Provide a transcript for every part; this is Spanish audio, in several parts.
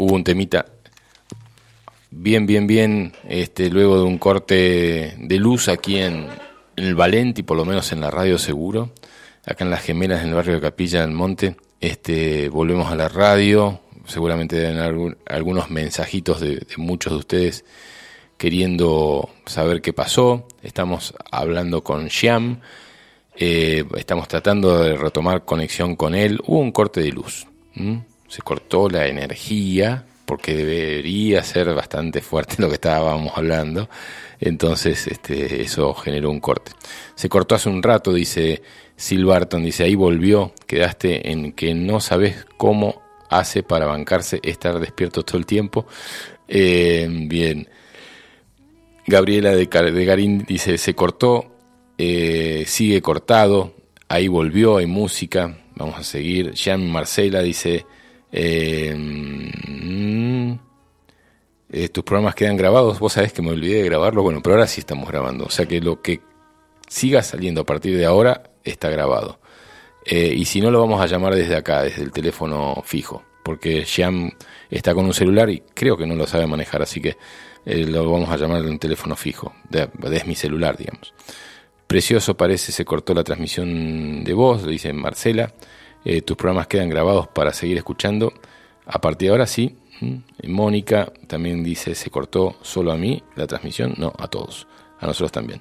hubo un temita bien, bien, bien, este, luego de un corte de luz aquí en, el Valenti, por lo menos en la radio seguro, acá en las gemelas en el barrio de Capilla del Monte, este, volvemos a la radio, seguramente deben algunos mensajitos de, muchos de ustedes queriendo saber qué pasó, estamos hablando con Xiam, eh, estamos tratando de retomar conexión con él, hubo un corte de luz, se cortó la energía, porque debería ser bastante fuerte lo que estábamos hablando. Entonces, este, eso generó un corte. Se cortó hace un rato, dice Silbarton, dice, ahí volvió, quedaste en que no sabes cómo hace para bancarse estar despierto todo el tiempo. Eh, bien. Gabriela de, Garín dice, se cortó, eh, sigue cortado, ahí volvió, hay música, vamos a seguir. Jean Marcela dice, eh, mm, eh, tus programas quedan grabados. Vos sabés que me olvidé de grabarlo. Bueno, pero ahora sí estamos grabando. O sea que lo que siga saliendo a partir de ahora está grabado. Eh, y si no, lo vamos a llamar desde acá, desde el teléfono fijo. Porque Xiam está con un celular y creo que no lo sabe manejar. Así que lo vamos a llamar en un teléfono fijo. Desde mi celular, digamos. Precioso parece, se cortó la transmisión de voz, dice Marcela. Eh, tus programas quedan grabados para seguir escuchando. A partir de ahora sí. Mónica también dice, se cortó solo a mí la transmisión. No, a todos. A nosotros también.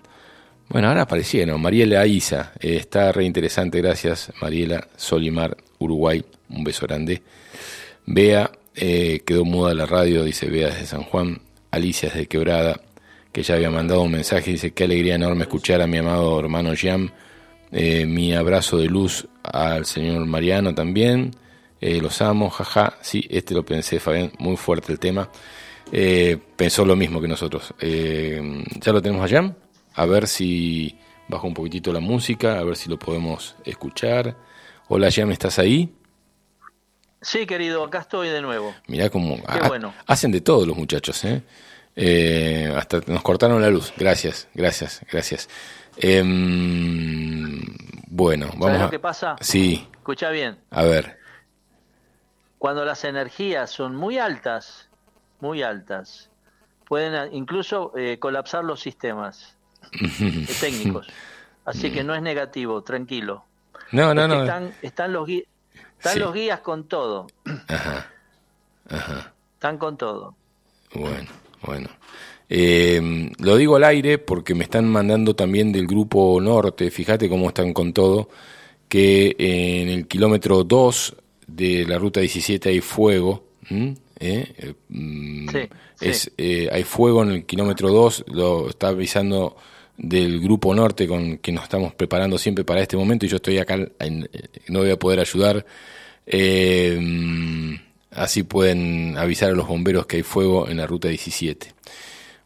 Bueno, ahora aparecieron. Mariela Isa. Eh, está re interesante. Gracias, Mariela. Solimar, Uruguay. Un beso grande. Bea, eh, quedó muda la radio, dice Bea desde San Juan. Alicia desde Quebrada, que ya había mandado un mensaje. Dice, qué alegría enorme escuchar a mi amado hermano Jam eh, mi abrazo de luz al señor Mariano también. Eh, los amo, jaja. Sí, este lo pensé, Fabián, muy fuerte el tema. Eh, pensó lo mismo que nosotros. ya lo tenemos allá. A ver si bajo un poquitito la música, a ver si lo podemos escuchar. Hola, Jam, ¿estás ahí? Sí, querido, acá estoy de nuevo. Mirá cómo hacen de todo los muchachos, hasta nos cortaron la luz. Gracias, gracias, gracias. Em, bueno, vamos ¿Sabes lo que pasa? Sí. Escucha bien. A ver. Cuando las energías son muy altas, muy altas, pueden incluso eh, colapsar los sistemas técnicos. Así que no es negativo, tranquilo. No, no, no. Están, están, los, guías, están los guías con todo. Ajá. Ajá. Están con todo. Bueno, bueno. Eh, lo digo al aire porque me están mandando también del grupo norte, fíjate cómo están con todo, que en el kilómetro 2 de la ruta 17 hay fuego. ¿Eh? Mm, es, eh, hay fuego en el kilómetro 2, lo está avisando del grupo norte con que nos estamos preparando siempre para este momento y yo estoy acá, no voy a poder ayudar. Eh, así pueden avisar a los bomberos que hay fuego en la ruta 17.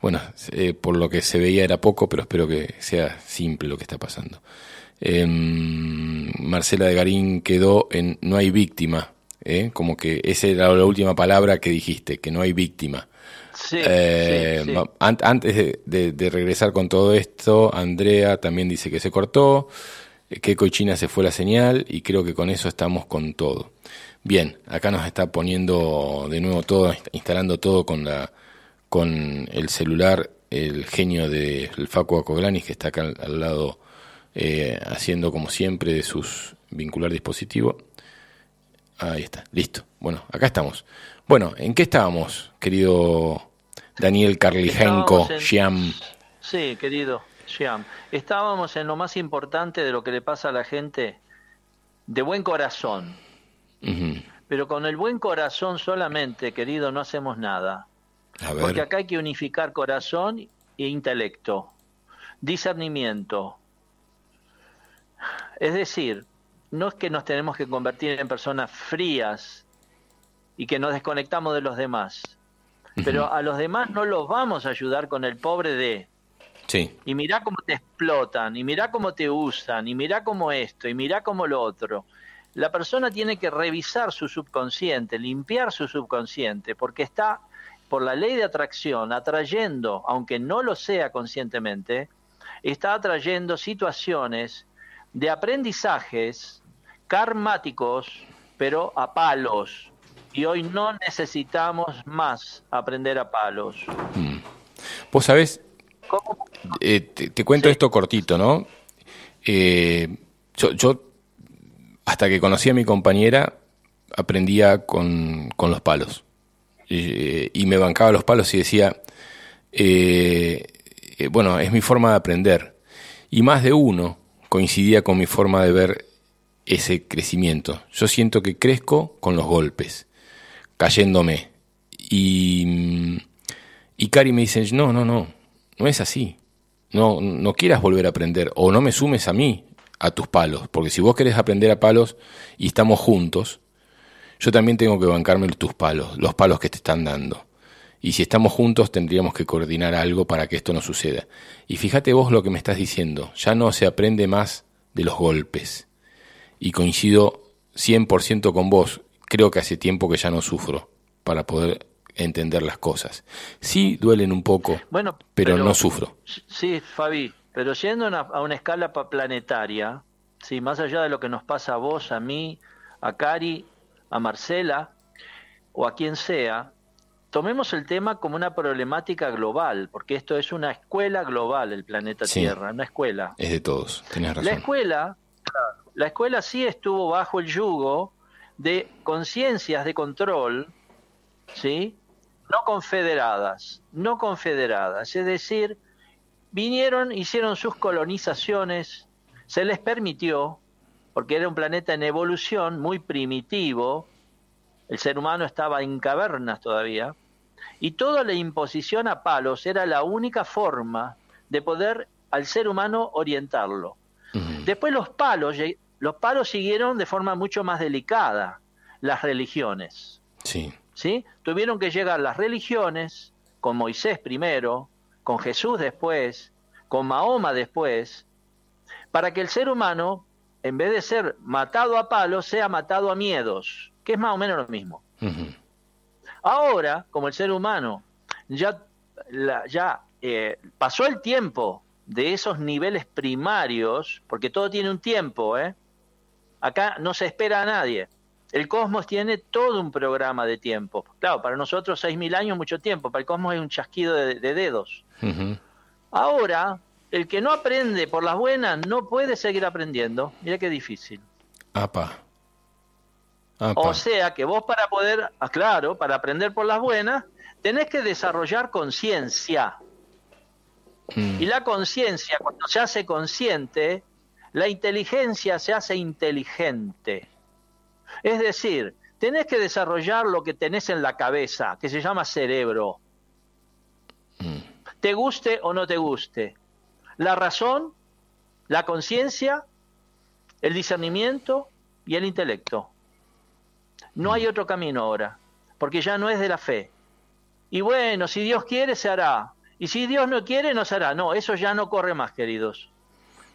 Bueno, eh, por lo que se veía era poco, pero espero que sea simple lo que está pasando. Em, Marcela de Garín quedó en no hay víctima, ¿eh? como que esa era la última palabra que dijiste, que no hay víctima. Sí, eh, antes de, regresar con todo esto, Andrea también dice que se cortó, que Coichina se fue la señal y creo que con eso estamos con todo. Bien, acá nos está poniendo de nuevo todo, instalando todo con la con el celular el genio del de Facu Acoglanis, que está acá al, lado eh, haciendo como siempre de sus vincular dispositivo. Ahí está, listo. Bueno, acá estamos. Bueno, ¿en qué estábamos, querido Daniel Carlijenko, Xiam? Sí, querido Xiam. Estábamos en lo más importante de lo que le pasa a la gente de buen corazón. Pero con el buen corazón solamente, querido, no hacemos nada. Porque acá hay que unificar corazón e intelecto, discernimiento. Es decir, no es que nos tenemos que convertir en personas frías y que nos desconectamos de los demás, pero a los demás no los vamos a ayudar con el pobre de. Sí. Y mirá cómo te explotan, y mirá cómo te usan, y mirá cómo esto, y mirá cómo lo otro. La persona tiene que revisar su subconsciente, limpiar su subconsciente, porque está por la ley de atracción, atrayendo, aunque no lo sea conscientemente, está atrayendo situaciones de aprendizajes karmáticos, pero a palos. Y hoy no necesitamos más aprender a palos. Mm. Vos sabés, eh, te, cuento esto cortito, ¿no? Eh, yo, hasta que conocí a mi compañera, aprendía con, los palos. Y me bancaba los palos y decía, bueno, es mi forma de aprender. Y más de uno coincidía con mi forma de ver ese crecimiento. Yo siento que crezco con los golpes, cayéndome. Y, y Cari me dice, no, no, no, no es así. No, no quieras volver a aprender o no me sumes a mí a tus palos, porque si vos querés aprender a palos y estamos juntos, yo también tengo que bancarme tus palos, los palos que te están dando. Y si estamos juntos tendríamos que coordinar algo para que esto no suceda. Y fíjate vos lo que me estás diciendo, ya no se aprende más de los golpes. Y coincido 100% con vos, creo que hace tiempo que ya no sufro para poder entender las cosas. Sí duelen un poco, bueno, pero, no sufro. Sí, Fabi, pero yendo a una escala planetaria, sí, más allá de lo que nos pasa a vos, a mí, a Cari, a Marcela o a quien sea, tomemos el tema como una problemática global, porque esto es una escuela global, el planeta Tierra, una escuela. Es de todos, razón. La escuela, la escuela sí estuvo bajo el yugo de conciencias de control, ¿sí? No confederadas, no confederadas, es decir, vinieron, hicieron sus colonizaciones, se les permitió, porque era un planeta en evolución muy primitivo, el ser humano estaba en cavernas todavía, y toda la imposición a palos era la única forma de poder al ser humano orientarlo. Después los palos, los palos siguieron de forma mucho más delicada las religiones. Sí. ¿Sí? Tuvieron que llegar las religiones, con Moisés primero, con Jesús después, con Mahoma después, para que el ser humano, en vez de ser matado a palos, sea matado a miedos, que es más o menos lo mismo. Ahora, como el ser humano ya, ya eh, pasó el tiempo de esos niveles primarios, porque todo tiene un tiempo, ¿eh? acá no se espera a nadie. El cosmos tiene todo un programa de tiempo. Claro, para nosotros 6.000 años es mucho tiempo, para el cosmos es un chasquido de, dedos. Ahora, el que no aprende por las buenas no puede seguir aprendiendo. Mira qué difícil. Apa. O sea que vos para poder, ah, claro, para aprender por las buenas, tenés que desarrollar conciencia. Mm. Y la conciencia, cuando se hace consciente, la inteligencia se hace inteligente. Es decir, tenés que desarrollar lo que tenés en la cabeza, que se llama cerebro. Mm. Te guste o no te guste. La razón, la conciencia, el discernimiento y el intelecto. No hay otro camino ahora, porque ya no es de la fe. Y bueno, si Dios quiere, se hará. Y si Dios no quiere, no se hará. No, eso ya no corre más, queridos.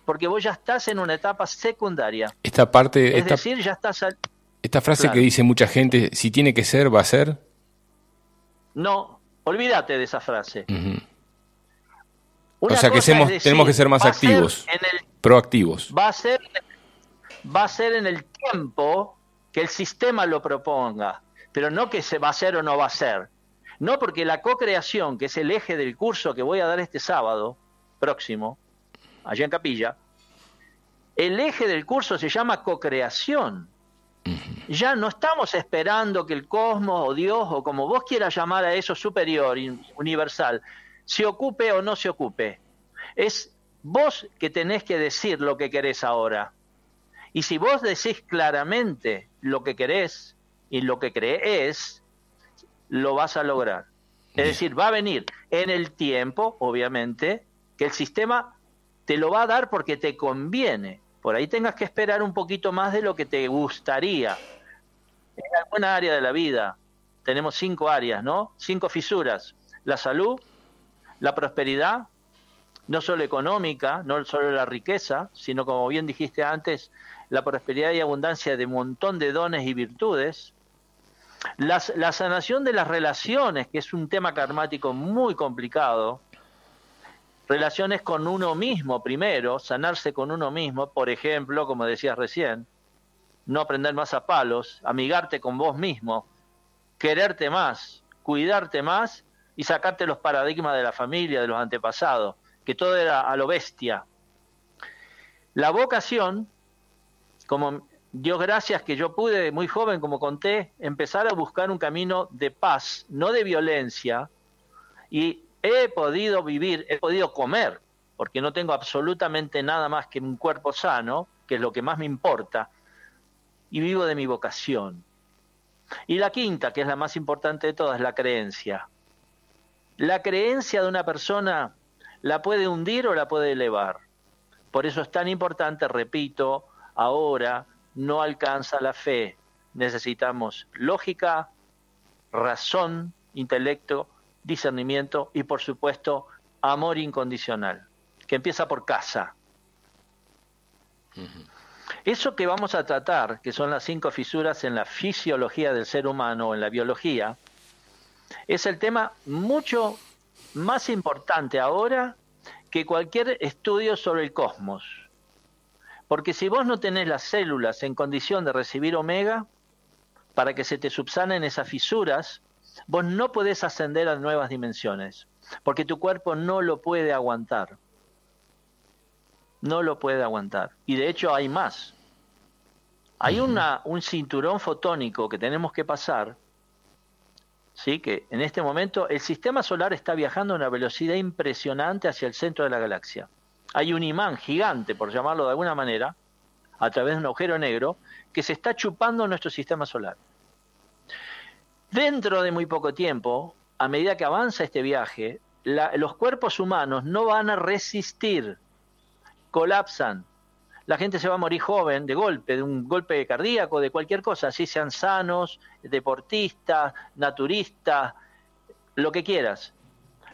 Porque vos ya estás en una etapa secundaria. Esta parte... Es decir, ya estás... Esta frase que dice mucha gente, si tiene que ser, va a ser. No, olvídate de esa frase. O sea que tenemos que ser más activos, proactivos. Va a ser, va a ser en el tiempo que el sistema lo proponga, pero no que se va a hacer o no va a ser. No porque la co-creación, que es el eje del curso que voy a dar este sábado próximo, allá en Capilla, el eje del curso se llama co-creación. Ya no estamos esperando que el cosmos o Dios o como vos quieras llamar a eso superior, universal, se ocupe o no se ocupe. Es vos que tenés que decir lo que querés ahora. Y si vos decís claramente lo que querés y lo que crees, lo vas a lograr. Es decir, va a venir en el tiempo, obviamente, que el sistema te lo va a dar porque te conviene. Por ahí tengas que esperar un poquito más de lo que te gustaría. En alguna área de la vida tenemos cinco áreas, ¿no? Cinco fisuras. La salud, la prosperidad, no solo económica, no solo la riqueza, sino como bien dijiste antes, la prosperidad y abundancia de un montón de dones y virtudes, la, la sanación de las relaciones, que es un tema karmático muy complicado, relaciones con uno mismo primero, sanarse con uno mismo, por ejemplo, como decías recién, no aprender más a palos, amigarte con vos mismo, quererte más, cuidarte más y sacarte los paradigmas de la familia, de los antepasados, que todo era a lo bestia. La vocación, como Dios gracias que yo pude, muy joven, como conté, empezar a buscar un camino de paz, no de violencia, y he podido vivir, he podido comer, porque no tengo absolutamente nada más que un cuerpo sano, que es lo que más me importa, y vivo de mi vocación. Y la quinta, que es la más importante de todas, la creencia. La creencia de una persona la puede hundir o la puede elevar. Por eso es tan importante, repito, ahora no alcanza la fe. Necesitamos lógica, razón, intelecto, discernimiento y por supuesto amor incondicional, que empieza por casa. Eso que vamos a tratar, que son las cinco fisuras en la fisiología del ser humano o en la biología, es el tema mucho más importante ahora que cualquier estudio sobre el cosmos. Porque si vos no tenés las células en condición de recibir omega, para que se te subsanen esas fisuras, vos no podés ascender a nuevas dimensiones, porque tu cuerpo no lo puede aguantar. No lo puede aguantar. Y de hecho hay más. Hay una, un cinturón fotónico que tenemos que pasar, ¿sí? que en este momento el sistema solar está viajando a una velocidad impresionante hacia el centro de la galaxia. Hay un imán gigante, por llamarlo de alguna manera, a través de un agujero negro, que se está chupando nuestro sistema solar. Dentro de muy poco tiempo, a medida que avanza este viaje, los cuerpos humanos no van a resistir, colapsan, la gente se va a morir joven de golpe, de un golpe cardíaco, de cualquier cosa, así sean sanos, deportistas, naturistas, lo que quieras.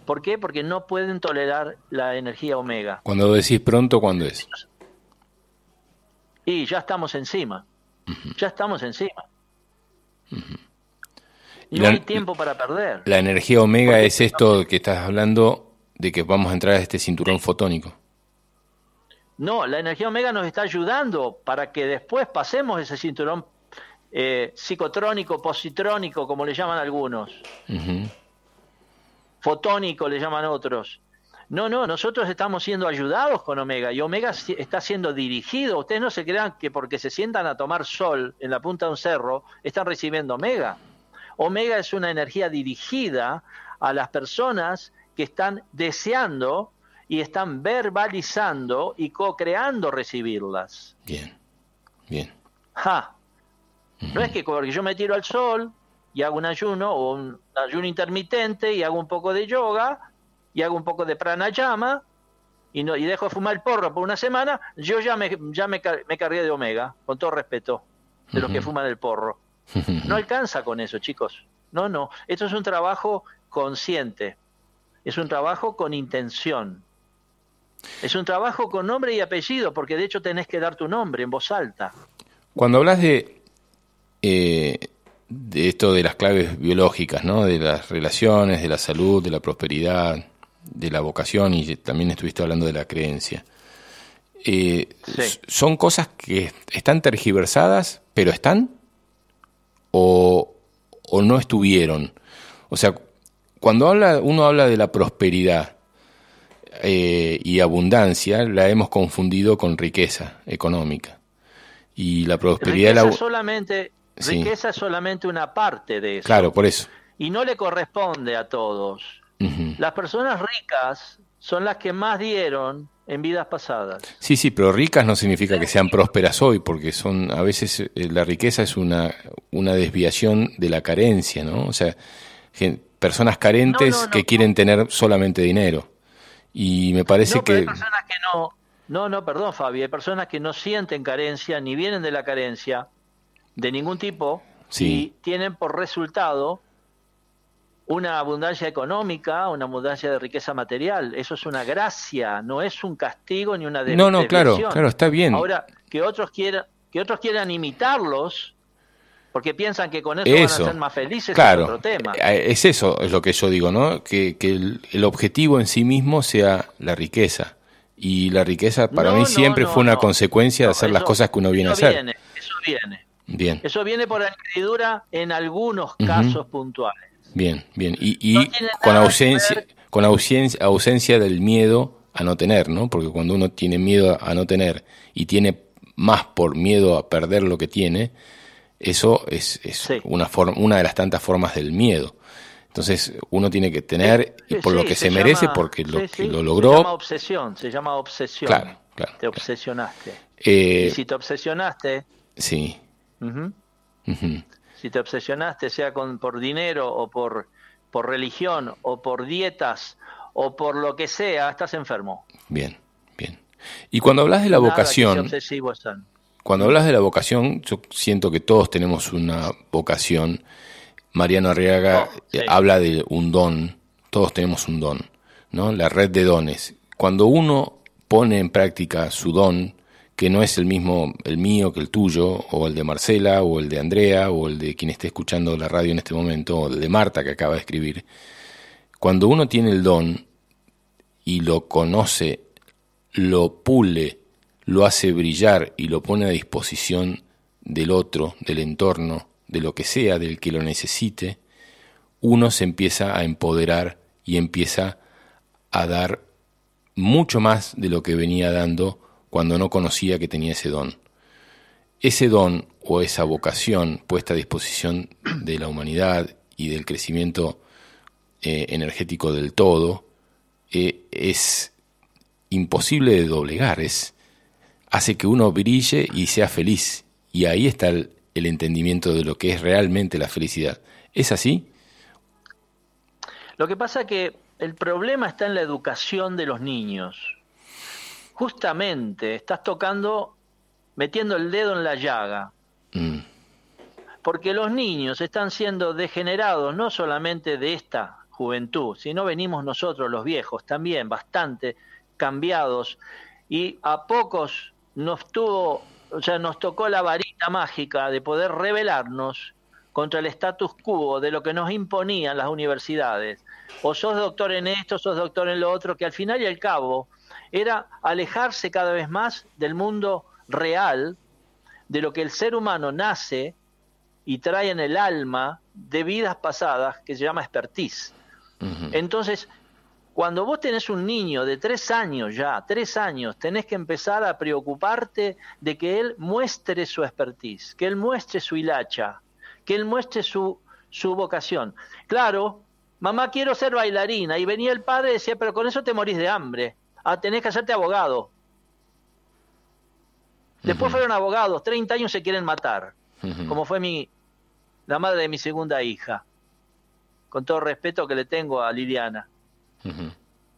¿Por qué? Porque no pueden tolerar la energía omega. Cuando decís pronto, ¿cuándo es? Y ya estamos encima. Ya estamos encima. No hay tiempo para perder. La energía omega es esto que estás hablando de que vamos a entrar a este cinturón fotónico. No, la energía omega nos está ayudando para que después pasemos ese cinturón eh, psicotrónico, positrónico, como le llaman algunos. Fotónico le llaman otros. No, no, nosotros estamos siendo ayudados con Omega y Omega está siendo dirigido. Ustedes no se crean que porque se sientan a tomar sol en la punta de un cerro están recibiendo Omega. Omega es una energía dirigida a las personas que están deseando y están verbalizando y co-creando recibirlas. Bien, bien. Ja. No es que porque yo me tiro al sol y hago un ayuno o un ayuno intermitente y hago un poco de yoga y hago un poco de pranayama y, no, y dejo de fumar el porro por una semana, yo ya me, ya me, me cargué de omega, con todo respeto de los que fuman el porro. No alcanza con eso, chicos. No, no. Esto es un trabajo consciente. Es un trabajo con intención. Es un trabajo con nombre y apellido, porque de hecho tenés que dar tu nombre en voz alta. Cuando hablas de, eh, de esto de las claves biológicas, ¿no? de las relaciones, de la salud, de la prosperidad, de la vocación, y también estuviste hablando de la creencia, eh, ¿son cosas que están tergiversadas, pero están? ¿O, o no estuvieron? O sea, cuando habla, uno habla de la prosperidad, eh, y abundancia la hemos confundido con riqueza económica. Y la prosperidad... Riqueza, la... solamente, riqueza es solamente una parte de eso. Claro, por eso. Y no le corresponde a todos. Las personas ricas son las que más dieron en vidas pasadas. Sí, sí, pero ricas no significa que sean prósperas hoy, porque son a veces eh, la riqueza es una, una desviación de la carencia, ¿no? O sea, personas carentes que quieren tener solamente dinero. Y me parece que... Hay personas que no, no, no, perdón Fabi, hay personas que no sienten carencia ni vienen de la carencia de ningún tipo y tienen por resultado una abundancia económica, una abundancia de riqueza material. Eso es una gracia, no es un castigo ni una No, no, claro, claro, está bien. Ahora, que otros quieran, que otros quieran imitarlos, porque piensan que con eso, van a ser más felices claro, es otro tema. Eh, es eso, es lo que yo digo, ¿no? Que, que el, objetivo en sí mismo sea la riqueza. Y la riqueza para mí siempre fue una consecuencia de hacer las cosas que uno viene a hacer. Viene, eso viene, Bien. Eso viene por añadidura en algunos casos puntuales. Bien, bien. Y, con ausencia, con ausencia, ausencia del miedo a no tener, ¿no? Porque cuando uno tiene miedo a no tener y tiene más por miedo a perder lo que tiene, eso es, es una, forma, una de las tantas formas del miedo. Entonces uno tiene que tener y por lo que se, merece, porque lo que lo logró. Se llama obsesión, se llama obsesión. Claro, claro. Te obsesionaste. Eh, y si te obsesionaste. Sí. Si te obsesionaste, sea con, por dinero o por, por religión o por dietas o por lo que sea, estás enfermo. Bien, bien. Y cuando hablas de la vocación, cuando hablas de la vocación, yo siento que todos tenemos una vocación. Mariano Arriaga oh, eh, habla de un don, todos tenemos un don, ¿no? La red de dones. Cuando uno pone en práctica su don, que no es el mismo el mío que el tuyo, o el de Marcela, o el de Andrea, o el de quien esté escuchando la radio en este momento, o el de Marta que acaba de escribir, cuando uno tiene el don y lo conoce, lo pule, lo hace brillar y lo pone a disposición del otro, del entorno, de lo que sea, del que lo necesite, uno se empieza a empoderar y empieza a dar mucho más de lo que venía dando cuando no conocía que tenía ese don. Ese don o esa vocación puesta a disposición de la humanidad y del crecimiento eh, energético del todo eh, es imposible de doblegar, hace que uno brille y sea feliz. Y ahí está el, el entendimiento de lo que es realmente la felicidad. ¿Es así? Lo que pasa que el problema está en la educación de los niños justamente estás tocando, metiendo el dedo en la llaga. Mm. Porque los niños están siendo degenerados no solamente de esta juventud, sino venimos nosotros los viejos también bastante cambiados y a pocos nos tuvo, o sea, nos tocó la varita mágica de poder rebelarnos contra el status quo de lo que nos imponían las universidades. O sos doctor en esto, sos doctor en lo otro, que al final y al cabo era alejarse cada vez más del mundo real, de lo que el ser humano nace y trae en el alma de vidas pasadas, que se llama expertise. Entonces, cuando vos tenés un niño de tres años ya, tres años, tenés que empezar a preocuparte de que él muestre su expertise, que él muestre su hilacha, que él muestre su, su vocación. Claro, mamá quiero ser bailarina, y venía el padre y decía, pero con eso te morís de hambre ah, tenés que hacerte abogado. Después fueron abogados, 30 años se quieren matar, como fue mi, la madre de mi segunda hija, con todo respeto que le tengo a Liliana.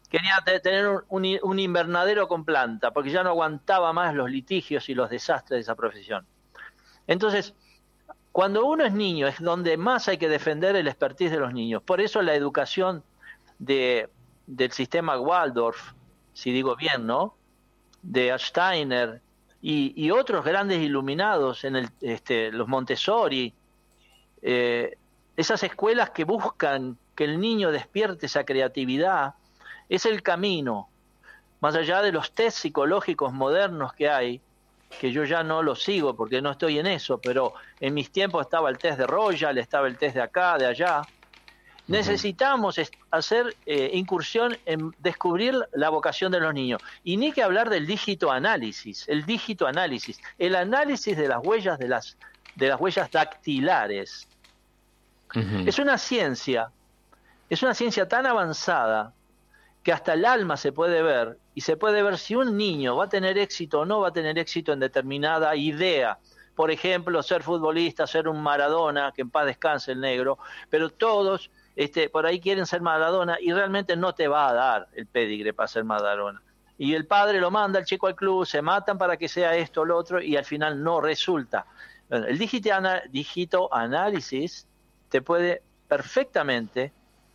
Quería tener un, un, invernadero con planta, porque ya no aguantaba más los litigios y los desastres de esa profesión. Entonces, cuando uno es niño es donde más hay que defender el expertise de los niños. Por eso la educación de, del sistema Waldorf, si digo bien, ¿no? De Steiner y, otros grandes iluminados en el, este, los Montessori, eh, esas escuelas que buscan que el niño despierte esa creatividad, es el camino, más allá de los test psicológicos modernos que hay, que yo ya no los sigo porque no estoy en eso, pero en mis tiempos estaba el test de Royal, estaba el test de acá, de allá, Necesitamos hacer eh, incursión en descubrir la vocación de los niños. Y ni que hablar del dígito análisis, el dígito análisis, el análisis de las huellas de las, de las huellas dactilares. Es una ciencia, es una ciencia tan avanzada que hasta el alma se puede ver y se puede ver si un niño va a tener éxito o no va a tener éxito en determinada idea. Por ejemplo, ser futbolista, ser un Maradona, que en paz descanse el negro, pero todos este, por ahí quieren ser Maradona y realmente no te va a dar el pedigre para ser Maradona. Y el padre lo manda el chico al club, se matan para que sea esto o lo otro y al final no resulta. el dígito análisis te puede perfectamente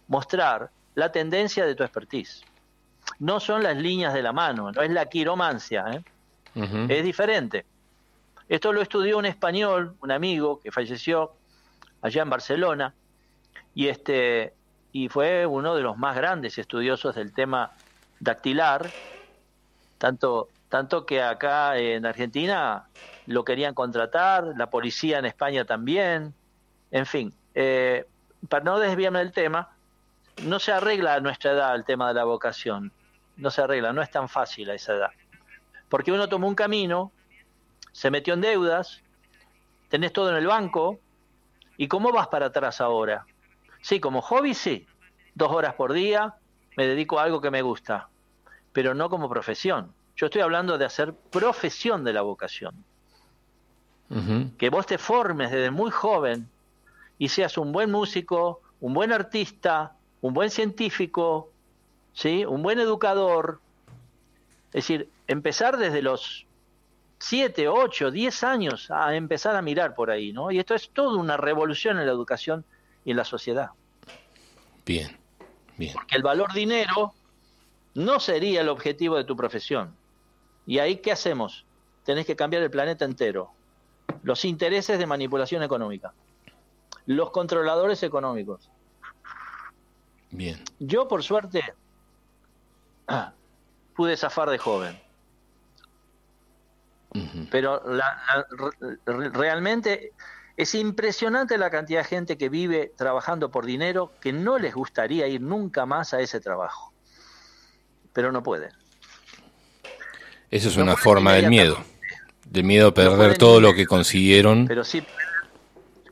mostrar la tendencia de tu expertise. No son las líneas de la mano, no es la quiromancia, ¿eh? es diferente. Esto lo estudió un español, un amigo que falleció allá en Barcelona, y este y fue uno de los más grandes estudiosos del tema dactilar, tanto tanto que acá en Argentina lo querían contratar, la policía en España también, en fin, eh, para no desviarme del tema, no se arregla a nuestra edad el tema de la vocación, no se arregla, no es tan fácil a esa edad, porque uno tomó un camino, se metió en deudas, tenés todo en el banco, ¿y cómo vas para atrás ahora? Sí, como hobby sí, dos horas por día, me dedico a algo que me gusta, pero no como profesión. Yo estoy hablando de hacer profesión de la vocación. Que vos te formes desde muy joven y seas un buen músico, un buen artista, un buen científico, ¿sí? un buen educador. Es decir, empezar desde los 7, 8, 10 años a empezar a mirar por ahí, ¿no? Y esto es toda una revolución en la educación y en la sociedad. Bien, bien. Porque el valor dinero no sería el objetivo de tu profesión. ¿Y ahí qué hacemos? Tenés que cambiar el planeta entero. Los intereses de manipulación económica. Los controladores económicos. Bien. Yo, por suerte, pude zafar de joven. Pero realmente es impresionante la cantidad de gente que vive trabajando por dinero que no les gustaría ir nunca más a ese trabajo. Pero no pueden. Eso es una forma del miedo. Del miedo a perder todo lo que consiguieron. Pero sí,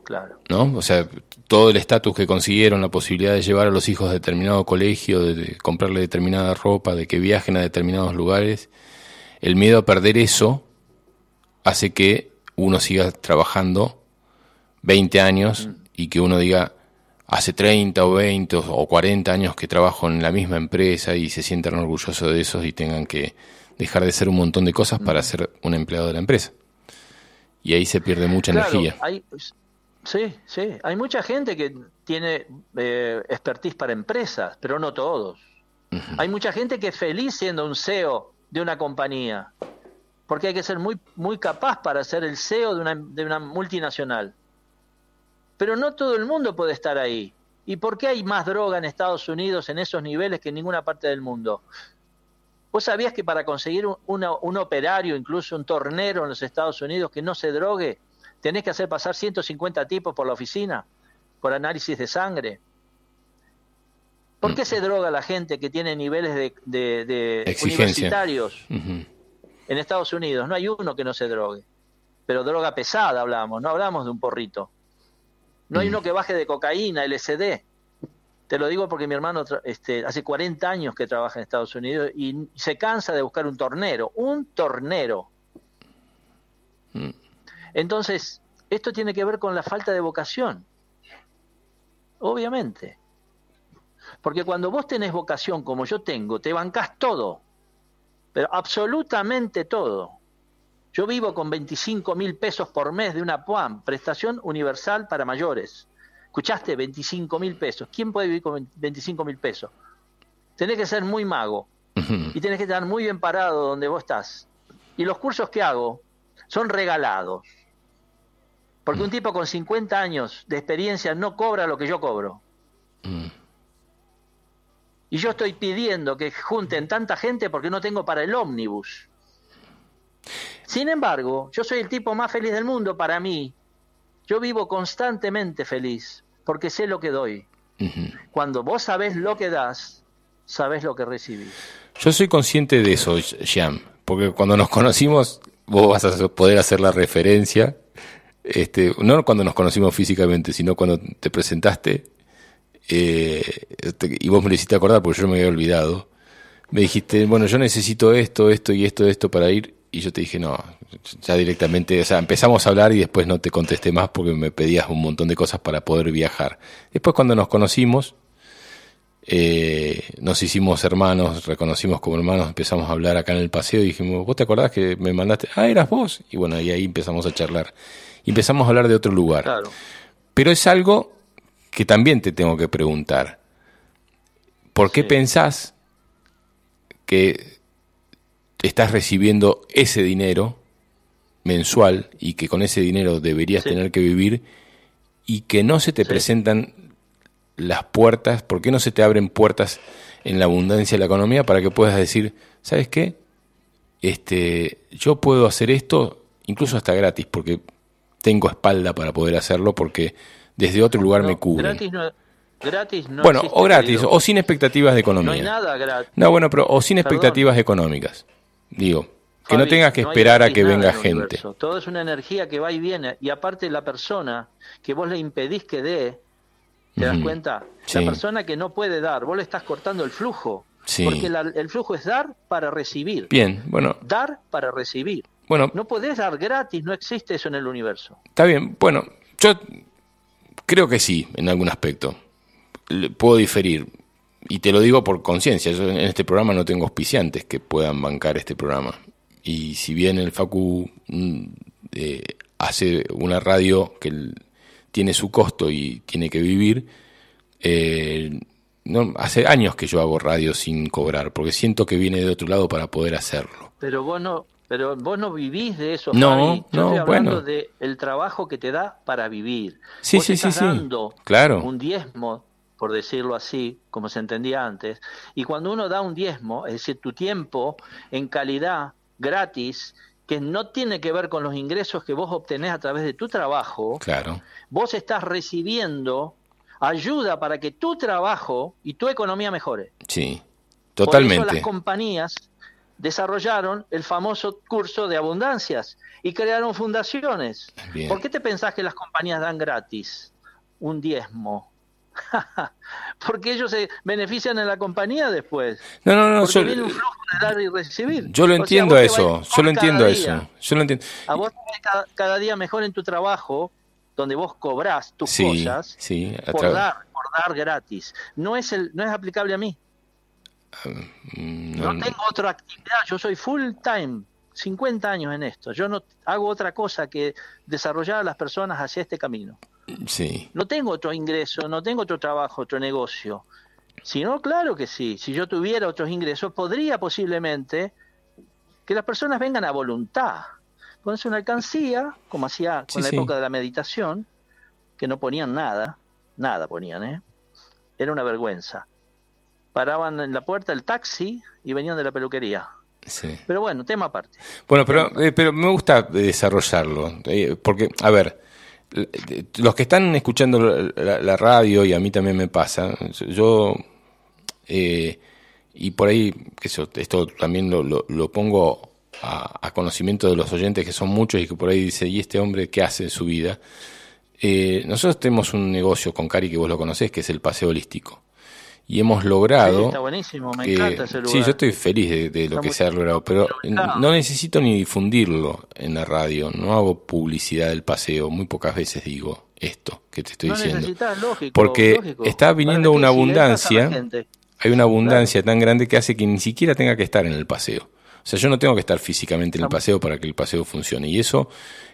claro. ¿No? O sea, todo el estatus que consiguieron, la posibilidad de llevar a los hijos a determinado colegio, de, comprarle determinada ropa, de que viajen a determinados lugares. El miedo a perder eso hace que uno siga trabajando 20 años mm. y que uno diga, hace 30 o 20 o 40 años que trabajo en la misma empresa y se sientan orgullosos de eso y tengan que dejar de ser un montón de cosas para ser un empleado de la empresa. Y ahí se pierde mucha energía. Sí, sí. Hay mucha gente que tiene eh, expertise para empresas, pero no todos. Hay mucha gente que es feliz siendo un CEO de una compañía, porque hay que ser muy, muy capaz para ser el CEO de una, de una multinacional. Pero no todo el mundo puede estar ahí. ¿Y por qué hay más droga en Estados Unidos en esos niveles que en ninguna parte del mundo? ¿Vos sabías que para conseguir un, operario, incluso un tornero en los Estados Unidos que no se drogue, tenés que hacer pasar 150 tipos por la oficina, por análisis de sangre? ¿Por qué se droga la gente que tiene niveles de, universitarios en Estados Unidos? No hay uno que no se drogue. Pero droga pesada hablamos, no hablamos de un porrito. No hay uno que baje de cocaína, LSD. Te lo digo porque mi hermano este, hace 40 años que trabaja en Estados Unidos y se cansa de buscar un tornero, un tornero. Mm. Entonces, esto tiene que ver con la falta de vocación. Obviamente. Porque cuando vos tenés vocación como yo tengo, te bancás todo. Pero absolutamente todo. Yo vivo con 25 mil pesos por mes de una PUAM, prestación universal para mayores. Escuchaste, 25 mil pesos. ¿Quién puede vivir con 25 mil pesos? Tenés que ser muy mago y tenés que estar muy bien parado donde vos estás. Y los cursos que hago son regalados. Porque un tipo con 50 años de experiencia no cobra lo que yo cobro. Y yo estoy pidiendo que junten tanta gente porque no tengo para el ómnibus. Sin embargo, yo soy el tipo más feliz del mundo para mí, yo vivo constantemente feliz porque sé lo que doy. Cuando vos sabés lo que das, sabés lo que recibís. Yo soy consciente de eso, Jam, porque cuando nos conocimos, vos vas a poder hacer la referencia, este, no cuando nos conocimos físicamente, sino cuando te presentaste, eh, y vos me lo hiciste acordar porque yo me había olvidado. Me dijiste, bueno, yo necesito esto, esto y esto, esto para ir y yo te dije, no, ya directamente, o sea, empezamos a hablar y después no te contesté más porque me pedías un montón de cosas para poder viajar. Después cuando nos conocimos, eh, nos hicimos hermanos, reconocimos como hermanos, empezamos a hablar acá en el paseo y dijimos, ¿vos te acordás que me mandaste? Ah, eras vos. Y bueno, y ahí empezamos a charlar. Y empezamos a hablar de otro lugar. Claro. Pero es algo que también te tengo que preguntar. ¿Por qué pensás que estás recibiendo ese dinero mensual y que con ese dinero deberías tener que vivir y que no se te presentan las puertas, ¿por qué no se te abren puertas en la abundancia de la economía para que puedas decir, ¿sabes qué? Este, yo puedo hacer esto incluso hasta gratis, porque tengo espalda para poder hacerlo, porque desde otro lugar me cubren. Gratis no, gratis no bueno, existe, o gratis, querido. o sin expectativas de economía. No hay nada gratis. No, bueno, pero o sin Perdón. expectativas económicas. Digo, que no tengas que esperar a que venga gente. Todo es una energía que va y viene. Y aparte la persona que vos le impedís que dé, ¿te das cuenta? Sí. La persona que no puede dar, vos le estás cortando el flujo. Sí. Porque la- el flujo es dar para recibir. Bien, bueno, Dar para recibir. Bueno, No podés dar gratis, no existe eso en el universo. Está bien, bueno, yo creo que sí, en algún aspecto. Le- Puedo diferir. Y te lo digo por conciencia. Yo en este programa no tengo auspiciantes que puedan bancar este programa. Y si bien el Facu mm, eh, hace una radio que tiene su costo y tiene que vivir, eh, no, hace años que yo hago radio sin cobrar, porque siento que viene de otro lado para poder hacerlo. Pero vos no, pero vos no vivís de eso, No, Fabi. Yo no, estoy hablando bueno. de el trabajo que te da para vivir. Sí, Vos sí, sí, estás sí. dando Claro. un diezmo, por decirlo así, como se entendía antes. Y cuando uno da un diezmo, es decir, tu tiempo en calidad gratis, que no tiene que ver con los ingresos que vos obtenés a través de tu trabajo, Claro. vos estás recibiendo ayuda para que tu trabajo y tu economía mejore. Sí. Por eso Totalmente. las compañías desarrollaron el famoso curso de abundancias y crearon fundaciones. Bien. ¿Por qué te pensás que las compañías dan gratis un diezmo? Porque ellos se benefician en la compañía después. No, no, no. Porque Yo, viene un flujo de dar y recibir. Yo lo O sea, entiendo eso, yo lo entiendo eso, día. yo lo entiendo. A vos te cada, cada día mejor en tu trabajo, donde vos cobrás tus Sí, cosas sí, por dar, por dar gratis. No es el, no es aplicable a mí. Mm, No, no, tengo otra actividad, yo soy full time, 50 años en esto. Yo no hago otra cosa que desarrollar a las personas hacia este camino. sí, No tengo otro ingreso, no tengo otro trabajo, otro negocio. Si no, claro que sí. Si yo tuviera otros ingresos, podría posiblemente que las personas vengan a voluntad. Ponerse una alcancía, como hacía Sí, con la sí. época de la meditación, que no ponían nada, nada ponían, ¿eh? Era una vergüenza. Paraban en la puerta el taxi y venían de la peluquería. sí. Pero bueno, tema aparte. Bueno, pero, eh, pero me gusta desarrollarlo, eh, porque, a ver, eh, los que están escuchando la, la- radio, y a mí también me pasa, yo, eh, y por ahí, que eso, esto también lo, lo- lo pongo a, a conocimiento de los oyentes, que son muchos, y que por ahí dice, ¿y este hombre qué hace en su vida? Eh, nosotros tenemos un negocio con Cari que vos lo conocés, que es el paseo holístico. Y hemos logrado... Sí, está buenísimo, me que- encanta ese lugar. Sí, yo estoy feliz de, de lo que se ha logrado, pero no necesito ni difundirlo en la radio. No hago publicidad del paseo. Muy pocas veces digo esto que te estoy no diciendo. lógico. Porque lógico. está viniendo una abundancia. Hay una abundancia tan grande que hace que ni siquiera tenga que estar en el paseo. O sea, yo no tengo que estar físicamente en el paseo para que el paseo funcione. Y eso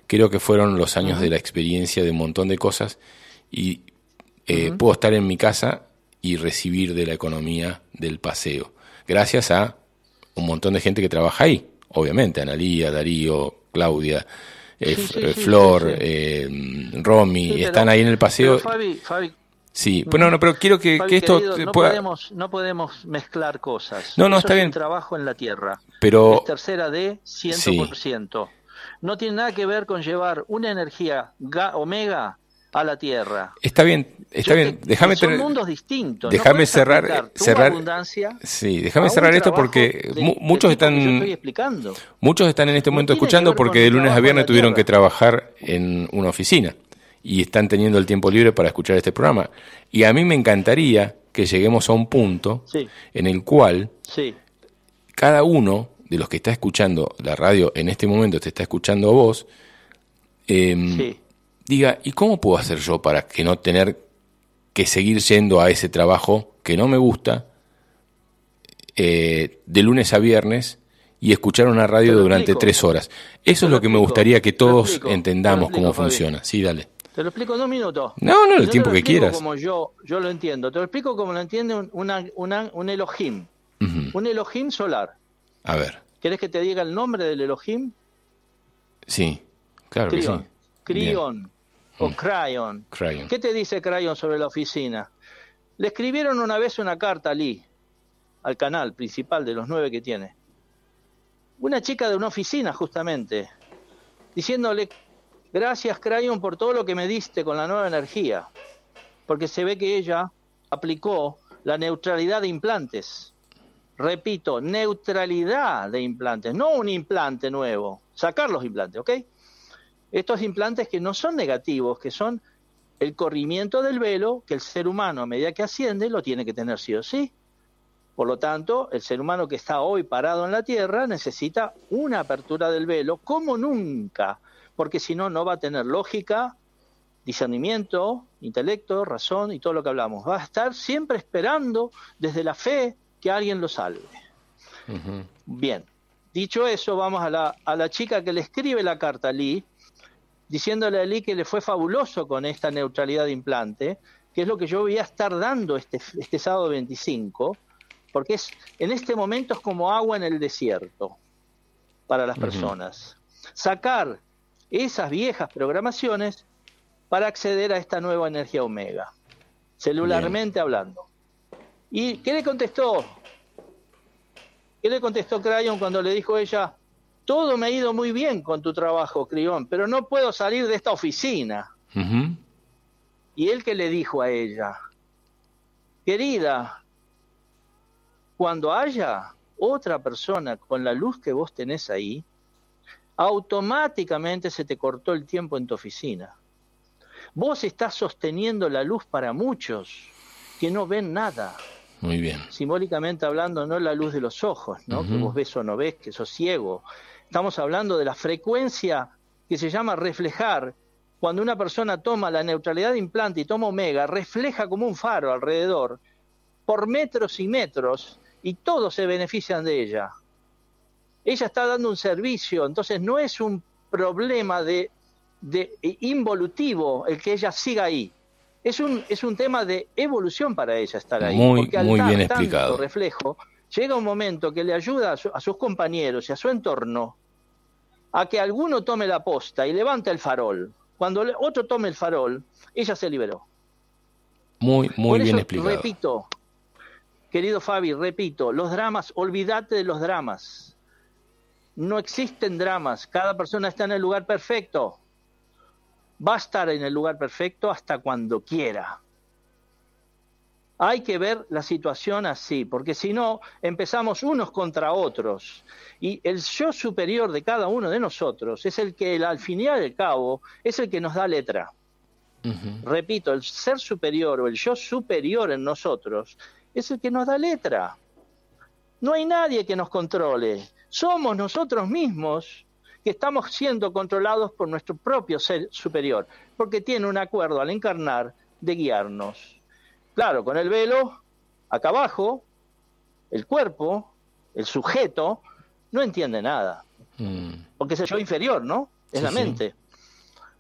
creo que fueron los años de la experiencia de un montón de cosas. Y eh, puedo estar en mi casa y recibir de la economía del paseo. Gracias a un montón de gente que trabaja ahí. Obviamente, Analía, Darío, Claudia, eh, Sí, F- sí, eh, sí, Flor, eh, Romy, pero- están ahí en el paseo. Fabi, Fabi, sí, pero no, no, pero quiero que, Fabi, que esto querido, no, pueda... podemos, no podemos mezclar cosas. No, no, Eso está es bien. trabajo en la tierra. Pero Es tercera D, 100%. No tiene nada que ver con llevar una energía ga- omega a la tierra. está bien, está Yo bien. Déjame son tener- mundos distintos. déjame no puedes cerrar- abundancia Sí, déjame cerrar esto porque de- muchos están estoy explicando. muchos están en este momento escuchando porque de lunes a viernes tuvieron que trabajar en una oficina y están teniendo el tiempo libre para escuchar este programa. Y a mí me encantaría que lleguemos a un punto Sí, en el cual sí. cada uno de los que está escuchando la radio en este momento te está escuchando a vos, em, Sí. diga, ¿y cómo puedo hacer yo para que no tener que seguir yendo a ese trabajo que no me gusta eh, de lunes a viernes y escuchar una radio durante explico. tres horas? Eso es lo lo que me gustaría que todos explico. Entendamos cómo Fabi. funciona. Sí, dale. Te lo explico en dos minutos. No, no, el Y te tiempo lo que quieras. Como yo, yo lo entiendo. Te lo explico como lo entiende un, una- una- un Elohim. Un Elohim solar. A ver, ¿Querés que te diga el nombre del Elohim? sí, claro que sí. Crión. O Crayon. Crayon. ¿Qué te dice Crayon sobre la oficina? Le escribieron una vez una carta a Lee, al canal principal de los nueve que tiene. Una chica de una oficina, justamente, diciéndole, gracias Crayon por todo lo que me diste con la nueva energía, porque se ve que ella aplicó la neutralidad de implantes. Repito, neutralidad de implantes, no un implante nuevo, sacar los implantes, ¿ok? Estos implantes que no son negativos, que son el corrimiento del velo que el ser humano a medida que asciende lo tiene que tener sí o sí. Por lo tanto, el ser humano que está hoy parado en la Tierra necesita una apertura del velo como nunca, porque si no, no va a tener lógica, discernimiento, intelecto, razón y todo lo que hablamos. Va a estar siempre esperando desde la fe que alguien lo salve. Bien, dicho eso, vamos a la, a la chica que le escribe la carta a Lee, diciéndole a Lee que le fue fabuloso con esta neutralidad de implante, que es lo que yo voy a estar dando este, este sábado 25, porque es, en este momento es como agua en el desierto para las personas. Sacar esas viejas programaciones para acceder a esta nueva energía omega, celularmente hablando. ¿Y qué le contestó? ¿Qué le contestó Crayon cuando le dijo ella, todo me ha ido muy bien con tu trabajo, Crión, pero no puedo salir de esta oficina? Y él que le dijo a ella, querida, cuando haya otra persona con la luz que vos tenés ahí, automáticamente se te cortó el tiempo en tu oficina. Vos estás sosteniendo la luz para muchos que no ven nada. Muy bien. Simbólicamente hablando, no la luz de los ojos, ¿no? Que vos ves o no ves, que sos ciego. Estamos hablando de la frecuencia que se llama reflejar. Cuando una persona toma la neutralidad de implante y toma omega, refleja como un faro alrededor, por metros y metros, y todos se benefician de ella. Ella está dando un servicio, entonces no es un problema de, de involutivo el que ella siga ahí. Es un, es un tema de evolución para ella estar ahí. Muy, porque al muy bien explicado. reflejo, llega un momento que le ayuda a, sus compañeros y a su entorno a que alguno tome la posta y levante el farol. Cuando otro tome el farol, ella se liberó. Muy, muy bien explicado. Repito, Querido Fabi, repito, los dramas, olvídate de los dramas. No existen dramas, cada persona está en el lugar perfecto. Va a estar en el lugar perfecto hasta cuando quiera. Hay que ver la situación así, porque si no, empezamos unos contra otros. Y el yo superior de cada uno de nosotros es el que al fin y al cabo es el que nos da letra. Repito, el ser superior o el yo superior en nosotros es el que nos da letra. No hay nadie que nos controle. Somos nosotros mismos que estamos siendo controlados por nuestro propio ser superior, porque tiene un acuerdo al encarnar de guiarnos. Claro, con el velo, acá abajo, el cuerpo, el sujeto, no entiende nada, mm. porque es el yo inferior, ¿no? Es la mente.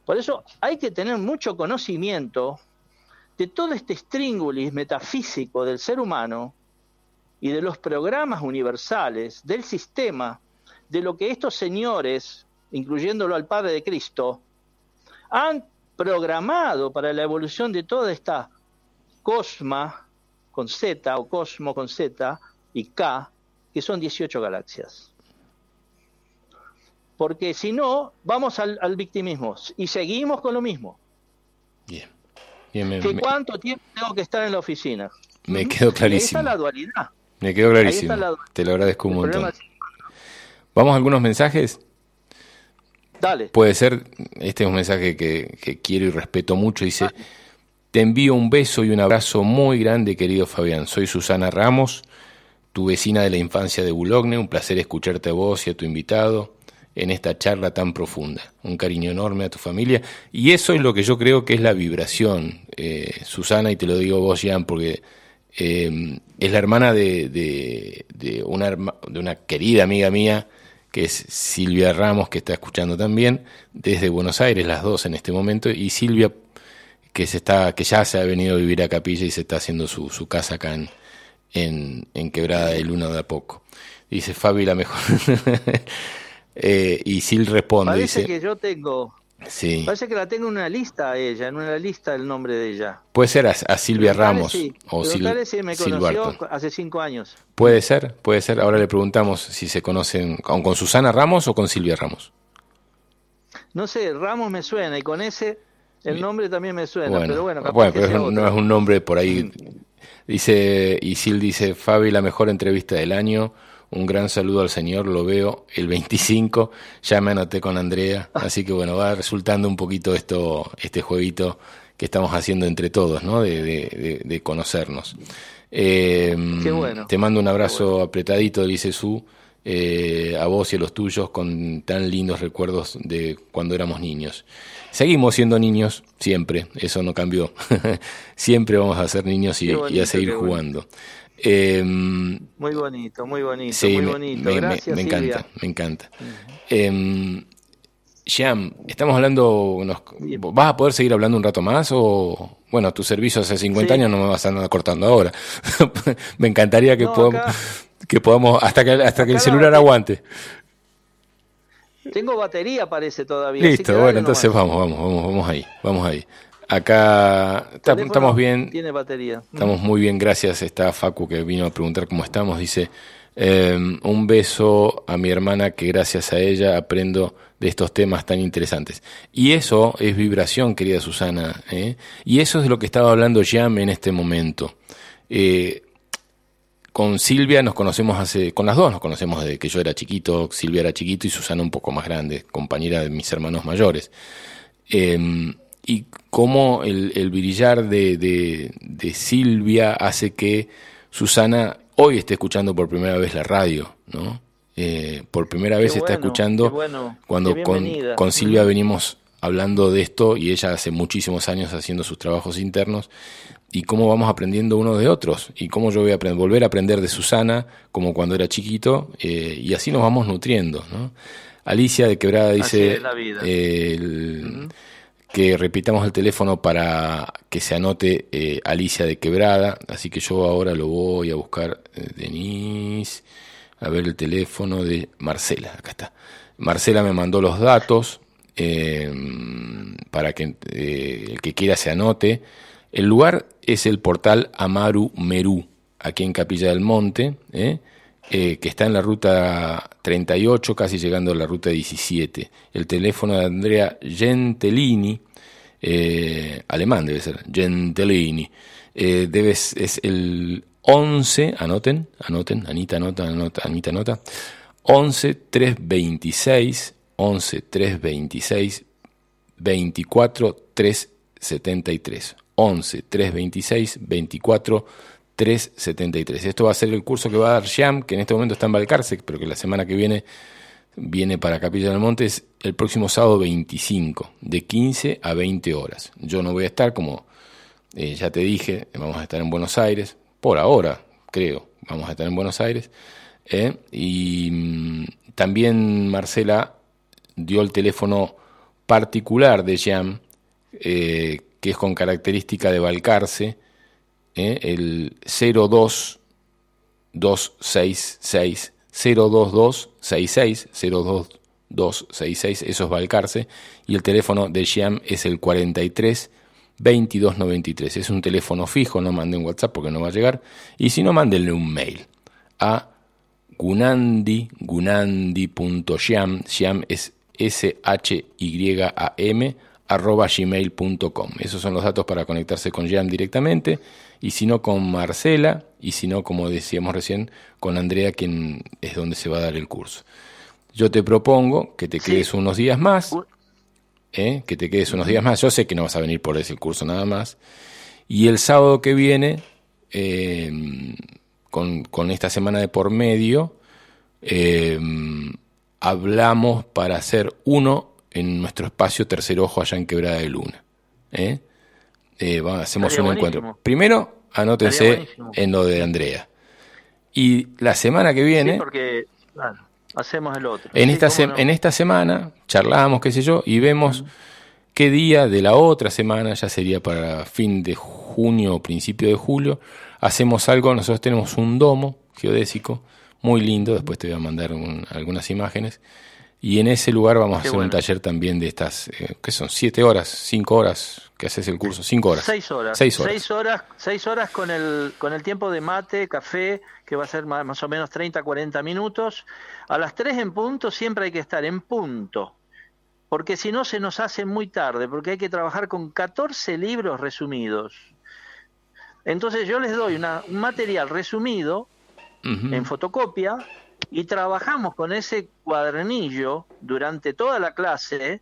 Por eso hay que tener mucho conocimiento de todo este stríngulis metafísico del ser humano y de los programas universales del sistema, de lo que estos señores, incluyéndolo al Padre de Cristo, han programado para la evolución de toda esta cosma con Z o cosmo con Z y K, que son 18 galaxias. Porque si no, vamos al, al victimismo y seguimos con lo mismo. Bien cuánto tiempo tengo que estar en la oficina. Me quedó clarísimo. Ahí está la dualidad. Me quedó clarísimo. Te lo agradezco un montón. ¿Vamos a algunos mensajes? Dale. Puede ser, este es un mensaje que, quiero y respeto mucho. Dice, te envío un beso y un abrazo muy grande, querido Fabián. Soy Susana Ramos, tu vecina de la infancia de Boulogne. Un placer escucharte a vos y a tu invitado en esta charla tan profunda. Un cariño enorme a tu familia. Y eso es lo que yo creo que es la vibración, eh, Susana, y te lo digo vos, Jan, porque eh, es la hermana de, de, una, de una querida amiga mía, que es Silvia Ramos, que está escuchando también, desde Buenos Aires, las dos en este momento, y Silvia, que, se está, que ya se ha venido a vivir a Capilla y se está haciendo su, su casa acá en, en, en Quebrada de Luna de a poco. Dice Fabi, la mejor. Eh, y Sil responde. Parece dice, que yo tengo. Sí. Parece que la tengo en una lista a ella, en una lista el nombre de ella. Puede ser a, Silvia Ramos o Sil, me conoció hace cinco años. Puede ser, puede ser. Ahora le preguntamos si se conocen con, con Susana Ramos o con Silvia Ramos. No sé, Ramos me suena y con ese el nombre también me suena, pero bueno, bueno pero no es un nombre por ahí. Mm. Dice, Isil dice, Fabi, la mejor entrevista del año. Un gran saludo al señor, lo veo el 25, ya me anoté con Andrea, así que bueno, va resultando un poquito esto, este jueguito que estamos haciendo entre todos, ¿no? De, conocernos. Eh, Te mando un abrazo apretadito, dice Su, eh, a vos y a los tuyos, con tan lindos recuerdos de cuando éramos niños. Seguimos siendo niños, siempre, eso no cambió. siempre vamos a ser niños y, a seguir jugando. Em, muy bonito, muy bonito, muy bonito. Me, Gracias, me, encanta, me encanta. eh, estamos hablando, ¿vas a poder seguir hablando un rato más o, bueno, tu servicio hace 50 años no me vas a andar cortando ahora? me encantaría que, podamos, que podamos, hasta que, hasta que el celular aguante. Tengo batería, parece todavía. Listo, bueno, entonces vamos, vamos, vamos, vamos ahí, vamos ahí. Acá estamos bien. Tiene batería. Estamos muy bien, gracias. Está Facu que vino a preguntar cómo estamos. Dice, em, un beso a mi hermana que gracias a ella aprendo de estos temas tan interesantes. Y eso es vibración, querida Susana. ¿eh? Y eso es de lo que estaba hablando Jam en este momento. Eh, con Silvia nos conocemos hace, con las dos nos conocemos desde que yo era chiquito, Silvia era chiquito y Susana un poco más grande, compañera de mis hermanos mayores. Em, y cómo el, brillar de, de, Silvia hace que Susana hoy esté escuchando por primera vez la radio, ¿no? Eh, por primera vez está escuchando cuando con, Silvia venimos hablando de esto y ella hace muchísimos años haciendo sus trabajos internos y cómo vamos aprendiendo unos de otros y cómo yo voy a volver a aprender de Susana como cuando era chiquito eh, y así nos vamos nutriendo. ¿no? Alicia de Quebrada dice, que repitamos el teléfono para que se anote eh, Alicia de Quebrada, así que yo ahora lo voy a buscar, eh, Denise, a ver el teléfono de Marcela, acá está. Marcela me mandó los datos eh, para que el que quiera se anote. El lugar es el portal Amaru Merú, aquí en Capilla del Monte, que está en la ruta 38, casi llegando a la ruta 17. El teléfono de Andrea Gentelini eh, alemán debe ser, Gentilini, eh, debes, es el 11, anoten, anoten, Anita anota, anota, Anita anota, 11 326, 11 326, 24 373, 11 326, 24 373. Esto va a ser el curso que va a dar Sham, que en este momento está en Valcarce, pero que la semana que viene viene para Capilla del Monte es el próximo sábado 25, de 15 a 20 horas. Yo no voy a estar, como eh, ya te dije, vamos a estar en Buenos Aires, por ahora, creo, vamos a estar en Buenos Aires. Eh, y mm, también Marcela dio el teléfono particular de Jam, eh, que es con característica de Balcarce, el 02266 02266, 02266, eso es Balcarce, y el teléfono de Xiam es el 43 2293. Es un teléfono fijo, no manden WhatsApp porque no va a llegar, y si no, mándenle un mail a gunandi, gunandi.xiam, xiam es S-H-Y-A-M, arroba gmail.com. Esos son los datos para conectarse con Xiam directamente y si no con Marcela, y si no, como decíamos recién, con Andrea, quien es donde se va a dar el curso. Yo te propongo que te quedes unos días más, ¿eh? que te quedes unos días más. Yo sé que no vas a venir por ese curso nada más. Y el sábado que viene, eh, con, esta semana de por medio, eh, hablamos para hacer uno en nuestro espacio Tercer Ojo allá en Quebrada de Luna. ¿eh? eh, hacemos un encuentro. Primero, anótense en lo de Andrea. Y la semana que viene... porque, hacemos el otro. En, esta en esta semana charlamos, qué sé yo, y vemos qué día de la otra semana, ya sería para fin de junio o principio de julio, hacemos algo, nosotros tenemos un domo geodésico muy lindo, después te voy a mandar algunas imágenes, y en ese lugar vamos a hacer un taller también de estas, eh, ¿qué son? ¿Siete horas? ¿Cinco horas? que haces el curso? ¿Cinco horas? Seis horas. Seis horas. Seis horas, seis horas con, el, con el tiempo de mate, café, que va a ser más, o menos 30, 40 minutos. A las tres en punto siempre hay que estar en punto. porque si no se nos hace muy tarde, porque hay que trabajar con 14 libros resumidos. Entonces yo les doy una, un material resumido en fotocopia y trabajamos con ese cuadernillo durante toda la clase,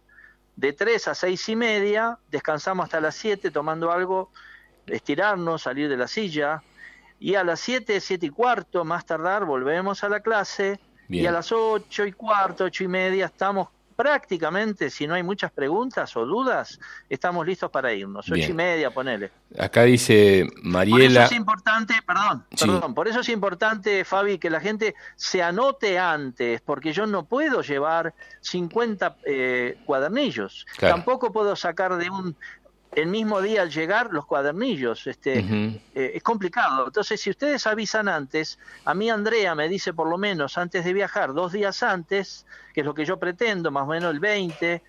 de 3 a 6 y media, descansamos hasta las 7 tomando algo, estirarnos, salir de la silla, y a las 7, 7 y cuarto, más tardar, volvemos a la clase, y a las 8 y cuarto, 8 y media, estamos prácticamente, si no hay muchas preguntas o dudas, estamos listos para irnos. Ocho y media, ponele. Acá dice Mariela. Por eso es importante, perdón, perdón, por eso es importante, Fabi, que la gente se anote antes, porque yo no puedo llevar 50 eh, cuadernillos. Tampoco puedo sacar de un el mismo día al llegar los cuadernillos. Este, eh, es complicado. Entonces, si ustedes avisan antes, a mí Andrea me dice por lo menos antes de viajar, dos días antes, que es lo que yo pretendo, más o menos el 20,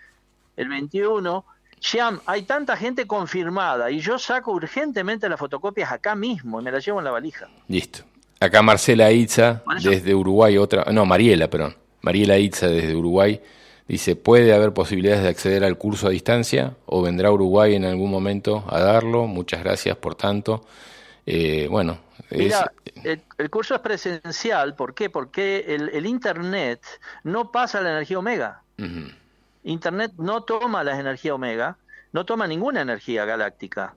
el 21. Shiam, hay tanta gente confirmada y yo saco urgentemente las fotocopias acá mismo y me las llevo en la valija. Listo. Acá Marcela Itza, desde Uruguay, otra, no, Mariela, perdón. Mariela Itza desde Uruguay Dice, ¿puede haber posibilidades de acceder al curso a distancia o vendrá Uruguay en algún momento a darlo? Muchas gracias por tanto. Eh, bueno, Mira, el, curso es presencial, ¿por qué? Porque el, Internet no pasa la energía omega. Internet no toma la energía omega, no toma ninguna energía galáctica,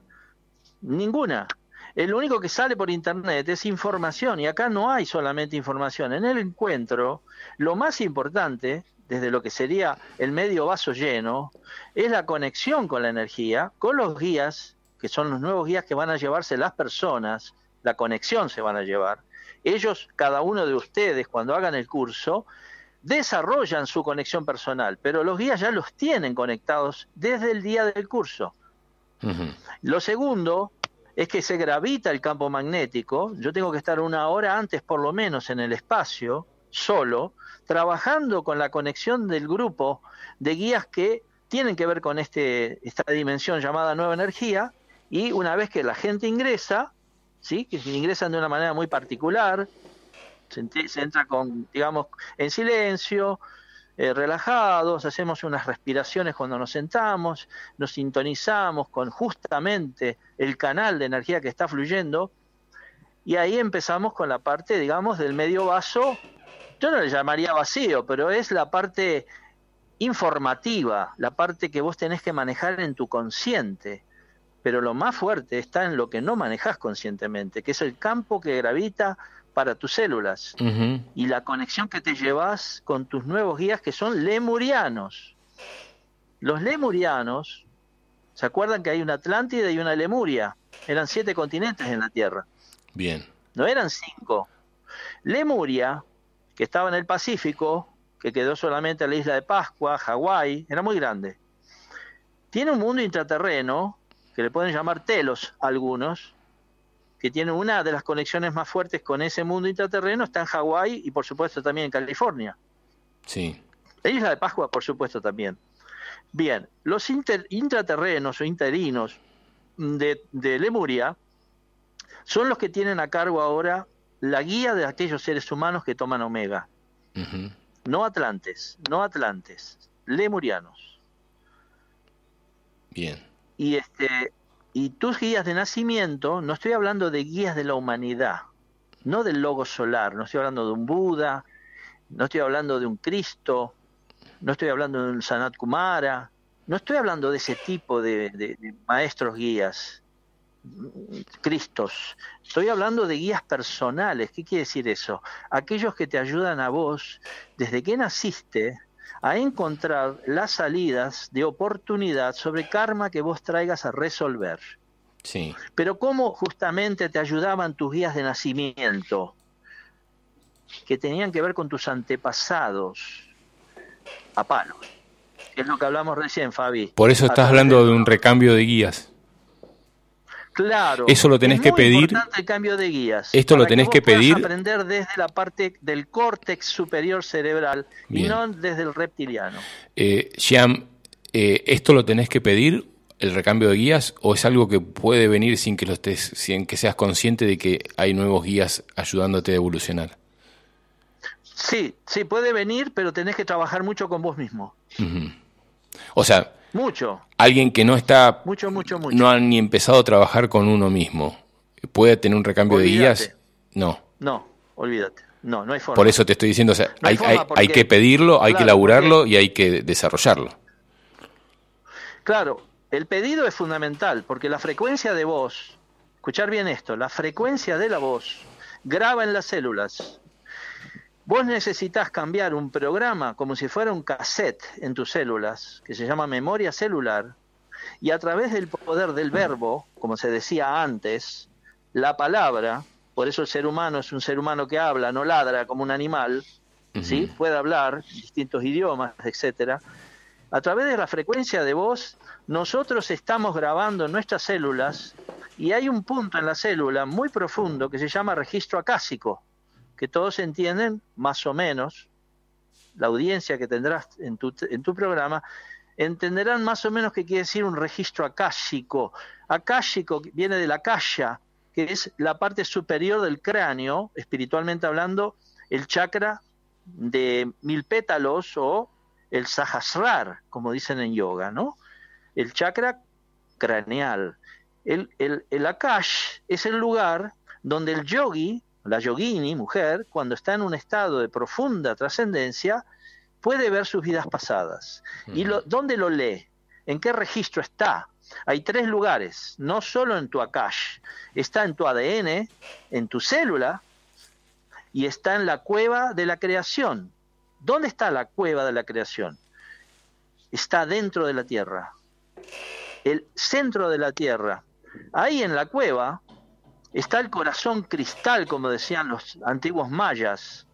ninguna. El único que sale por Internet es información y acá no hay solamente información. En el encuentro, lo más importante desde lo que sería el medio vaso lleno, es la conexión con la energía, con los guías, que son los nuevos guías que van a llevarse las personas, la conexión se van a llevar. Ellos, cada uno de ustedes, cuando hagan el curso, desarrollan su conexión personal, pero los guías ya los tienen conectados desde el día del curso. Lo segundo es que se gravita el campo magnético, yo tengo que estar una hora antes por lo menos en el espacio, solo, trabajando con la conexión del grupo de guías que tienen que ver con este, esta dimensión llamada nueva energía, y una vez que la gente ingresa, ¿sí? que ingresan de una manera muy particular, se, entra con, digamos, en silencio, eh, relajados, hacemos unas respiraciones cuando nos sentamos, nos sintonizamos con justamente el canal de energía que está fluyendo, y ahí empezamos con la parte, digamos, del medio vaso yo no le llamaría vacío, pero es la parte informativa, la parte que vos tenés que manejar en tu consciente. Pero lo más fuerte está en lo que no manejas conscientemente, que es el campo que gravita para tus células y la conexión que te llevas con tus nuevos guías que son lemurianos. Los lemurianos, ¿se acuerdan que hay una Atlántida y una Lemuria? Eran siete continentes en la Tierra. Bien. No eran cinco. Lemuria que estaba en el Pacífico, que quedó solamente en la isla de Pascua, Hawái, era muy grande. Tiene un mundo intraterreno, que le pueden llamar Telos algunos, que tiene una de las conexiones más fuertes con ese mundo intraterreno, está en Hawái y por supuesto también en California. Sí. La isla de Pascua, por supuesto, también. Bien, los intraterrenos o interinos de, de Lemuria son los que tienen a cargo ahora la guía de aquellos seres humanos que toman omega. No atlantes, no atlantes, lemurianos. Bien. Y este y tus guías de nacimiento, no estoy hablando de guías de la humanidad, no del logo solar, no estoy hablando de un Buda, no estoy hablando de un Cristo, no estoy hablando de un Sanat Kumara, no estoy hablando de ese tipo de maestros guías. Cristos. Estoy hablando de guías personales. ¿Qué quiere decir eso? Aquellos que te ayudan a vos, desde que naciste, a encontrar las salidas de oportunidad sobre karma que vos traigas a resolver. Sí. Pero ¿cómo justamente te ayudaban tus guías de nacimiento? Que tenían que ver con tus antepasados a palos. Es lo que hablamos recién, Fabi. Por eso estás hablando de un recambio de guías. Claro. Eso lo tenés que pedir. el cambio de guías. Esto lo tenés que, pedir. aprender desde la parte del córtex superior cerebral y no desde el reptiliano. Eh, eh, ¿esto lo tenés que pedir, el recambio de guías, o es algo que puede venir sin que, lo estés, sin que seas consciente de que hay nuevos guías ayudándote a evolucionar? Sí, sí, puede venir, pero tenés que trabajar mucho con vos mismo. O sea, mucho. Alguien que no está, mucho, mucho, mucho. no ha ni empezado a trabajar con uno mismo, puede tener un recambio de guías. No. No, olvídate. No, no hay forma. Por eso te estoy diciendo, o sea, hay, hay, que pedirlo, hay que elaborarlo y hay que desarrollarlo. Claro, el pedido es fundamental porque la frecuencia de voz, escuchar bien esto, la frecuencia de la voz graba en las células. Vos necesitas cambiar un programa como si fuera un cassette en tus células, que se llama memoria celular, y a través del poder del verbo, como se decía antes, la palabra, por eso el ser humano es un ser humano que habla, no ladra como un animal, ¿sí? Puede hablar distintos idiomas, etcétera. A través de la frecuencia de voz, nosotros estamos grabando nuestras células y hay un punto en la célula muy profundo que se llama registro acásico, que todos entienden más o menos, la audiencia que tendrás en tu, en tu programa, entenderán más o menos qué quiere decir un registro acásico. Acásico viene de la calla, que es la parte superior del cráneo, espiritualmente hablando, el chakra de mil pétalos o el sahasrar, como dicen en yoga, ¿no? El chakra craneal. El, el, Akash es el lugar donde el yogi, la yogini, mujer, cuando está en un estado de profunda trascendencia, puede ver sus vidas pasadas. ¿Y lo, dónde lo lee? ¿En qué registro está? Hay tres lugares, no solo en tu Akash, está en tu ADN, en tu célula, y está en la cueva de la creación. ¿Dónde está la cueva de la creación? Está dentro de la tierra, el centro de la tierra. Ahí en la cueva está el corazón cristal, como decían los antiguos mayas.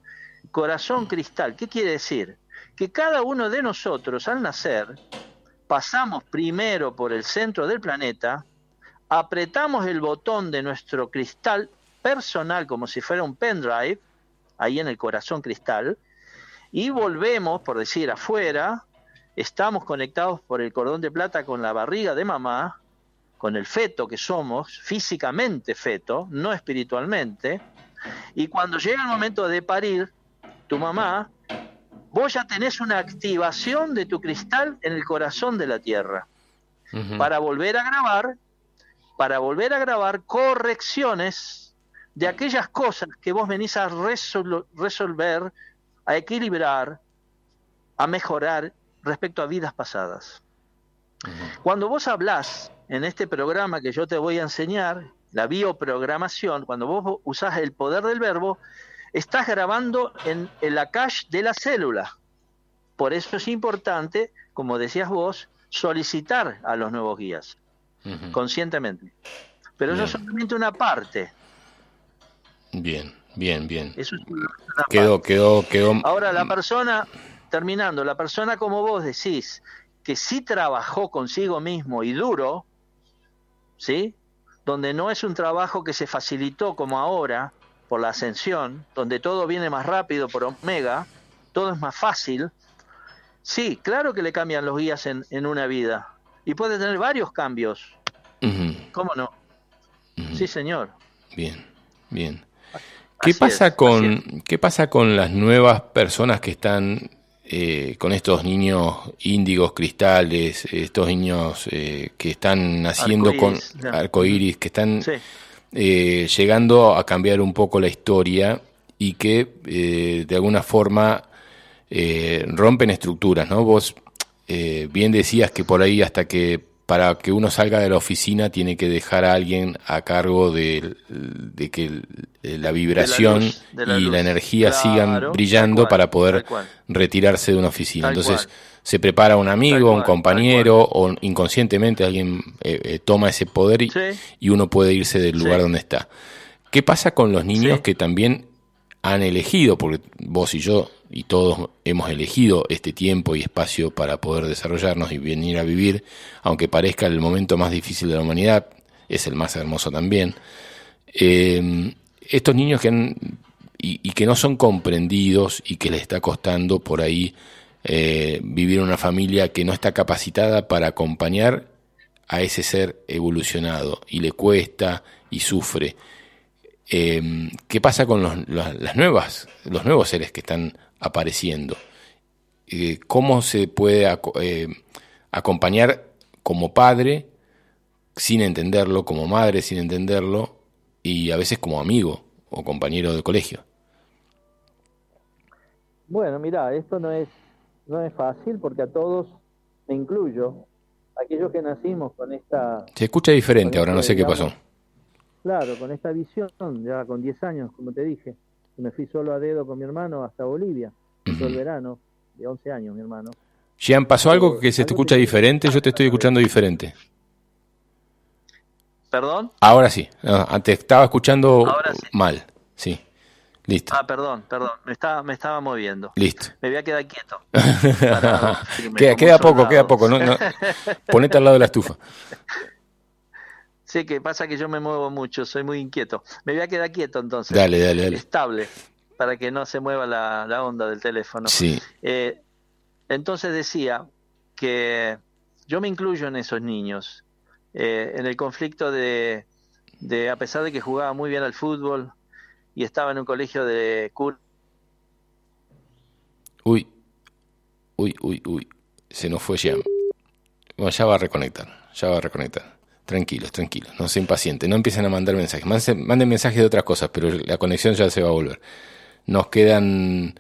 Corazón cristal, ¿qué quiere decir? Que cada uno de nosotros al nacer pasamos primero por el centro del planeta, apretamos el botón de nuestro cristal personal como si fuera un pendrive, ahí en el corazón cristal, y volvemos, por decir, afuera, estamos conectados por el cordón de plata con la barriga de mamá, con el feto que somos, físicamente feto, no espiritualmente, y cuando llega el momento de parir, tu mamá, vos ya tenés una activación de tu cristal en el corazón de la Tierra, para volver a grabar, para volver a grabar correcciones de aquellas cosas que vos venís a resolver, a equilibrar, a mejorar respecto a vidas pasadas. Cuando vos hablás en este programa que yo te voy a enseñar, la bioprogramación, cuando vos usás el poder del verbo, estás grabando en, la cache de la célula. Por eso es importante, como decías vos, solicitar a los nuevos guías, conscientemente. Pero eso es solamente una parte. Bien, bien, bien. Eso es quedó, quedó, quedó. Ahora la persona terminando, la persona como vos decís que sí trabajó consigo mismo y duro, ¿sí? Donde no es un trabajo que se facilitó como ahora por la ascensión, donde todo viene más rápido por omega, todo es más fácil. Sí, claro que le cambian los guías en, en una vida y puede tener varios cambios. ¿Cómo no? Sí, señor. Bien, bien. ¿Qué pasa con qué pasa con las nuevas personas que están eh, con estos niños índigos cristales, estos niños eh, que están naciendo con arcoíris, que están eh, llegando a cambiar un poco la historia y que de alguna forma rompen estructuras, ¿no? Vos bien decías que por ahí hasta que para que uno salga de la oficina tiene que dejar a alguien a cargo de, que la vibración y la energía sigan brillando para poder retirarse de una oficina. Entonces se prepara un amigo, un compañero o inconscientemente alguien eh, eh, toma ese poder y, uno puede irse del lugar donde está. ¿Qué pasa con los niños que también han elegido, porque vos y yo y todos hemos elegido este tiempo y espacio para poder desarrollarnos y venir a vivir, aunque parezca el momento más difícil de la humanidad, es el más hermoso también. Em, estos niños que han, y, que no son comprendidos y que les está costando por ahí eh, vivir una familia que no está capacitada para acompañar a ese ser evolucionado y le cuesta y sufre. Em, ¿Qué pasa con los, las nuevas, los nuevos seres que están apareciendo? Eh, ¿Cómo se puede eh, acompañar como padre sin entenderlo, como madre sin entenderlo y a veces como amigo o compañero de colegio. Bueno, mira, esto no es no es fácil porque a todos me incluyo, aquellos que nacimos con esta Se escucha diferente, ahora no sé qué pasó. Claro, con esta visión, ya con 10 años, como te dije, me fui solo a dedo con mi hermano hasta Bolivia, todo el verano, de 11 años mi hermano. Jean, ¿pasó algo que se te escucha diferente? Yo te estoy escuchando diferente. ¿Perdón? Ahora sí. antes estaba escuchando mal. Sí. Listo. Ah, perdón, perdón. Me estaba, me estaba moviendo. Listo. Me voy a quedar quieto. queda, poco, queda poco. No, Ponete al lado de la estufa. Sí, que pasa que yo me muevo mucho, soy muy inquieto. Me voy a quedar quieto entonces. Dale, dale, dale. Estable, para que no se mueva la, la onda del teléfono. Sí. Eh, entonces decía que yo me incluyo en esos niños, eh, en el conflicto de, de, a pesar de que jugaba muy bien al fútbol y estaba en un colegio de cur Uy, uy, uy, uy, se nos fue ya. Bueno, ya va a reconectar, ya va a reconectar. Tranquilos, tranquilos, no se impacienten, no empiecen a mandar mensajes. Manden mensajes de otras cosas, pero la conexión ya se va a volver. Nos quedan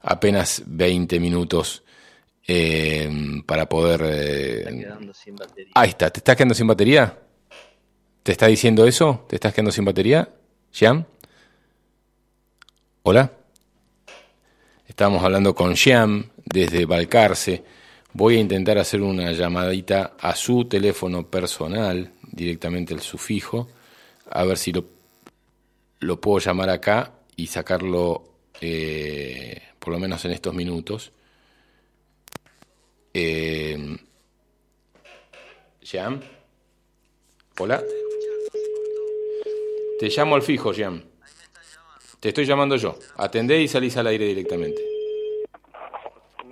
apenas 20 minutos eh, para poder... Eh, ahí está, ¿te estás quedando sin batería? ¿Te está diciendo eso? ¿Te estás quedando sin batería? ¿Shiam? ¿Hola? Estamos hablando con Shiam desde Balcarce. Voy a intentar hacer una llamadita a su teléfono personal, directamente el sufijo, a ver si lo, lo puedo llamar acá y sacarlo eh, por lo menos en estos minutos. Eh, Jean. Hola. Te llamo al fijo, Jean. Te estoy llamando yo. Atendé y salís al aire directamente.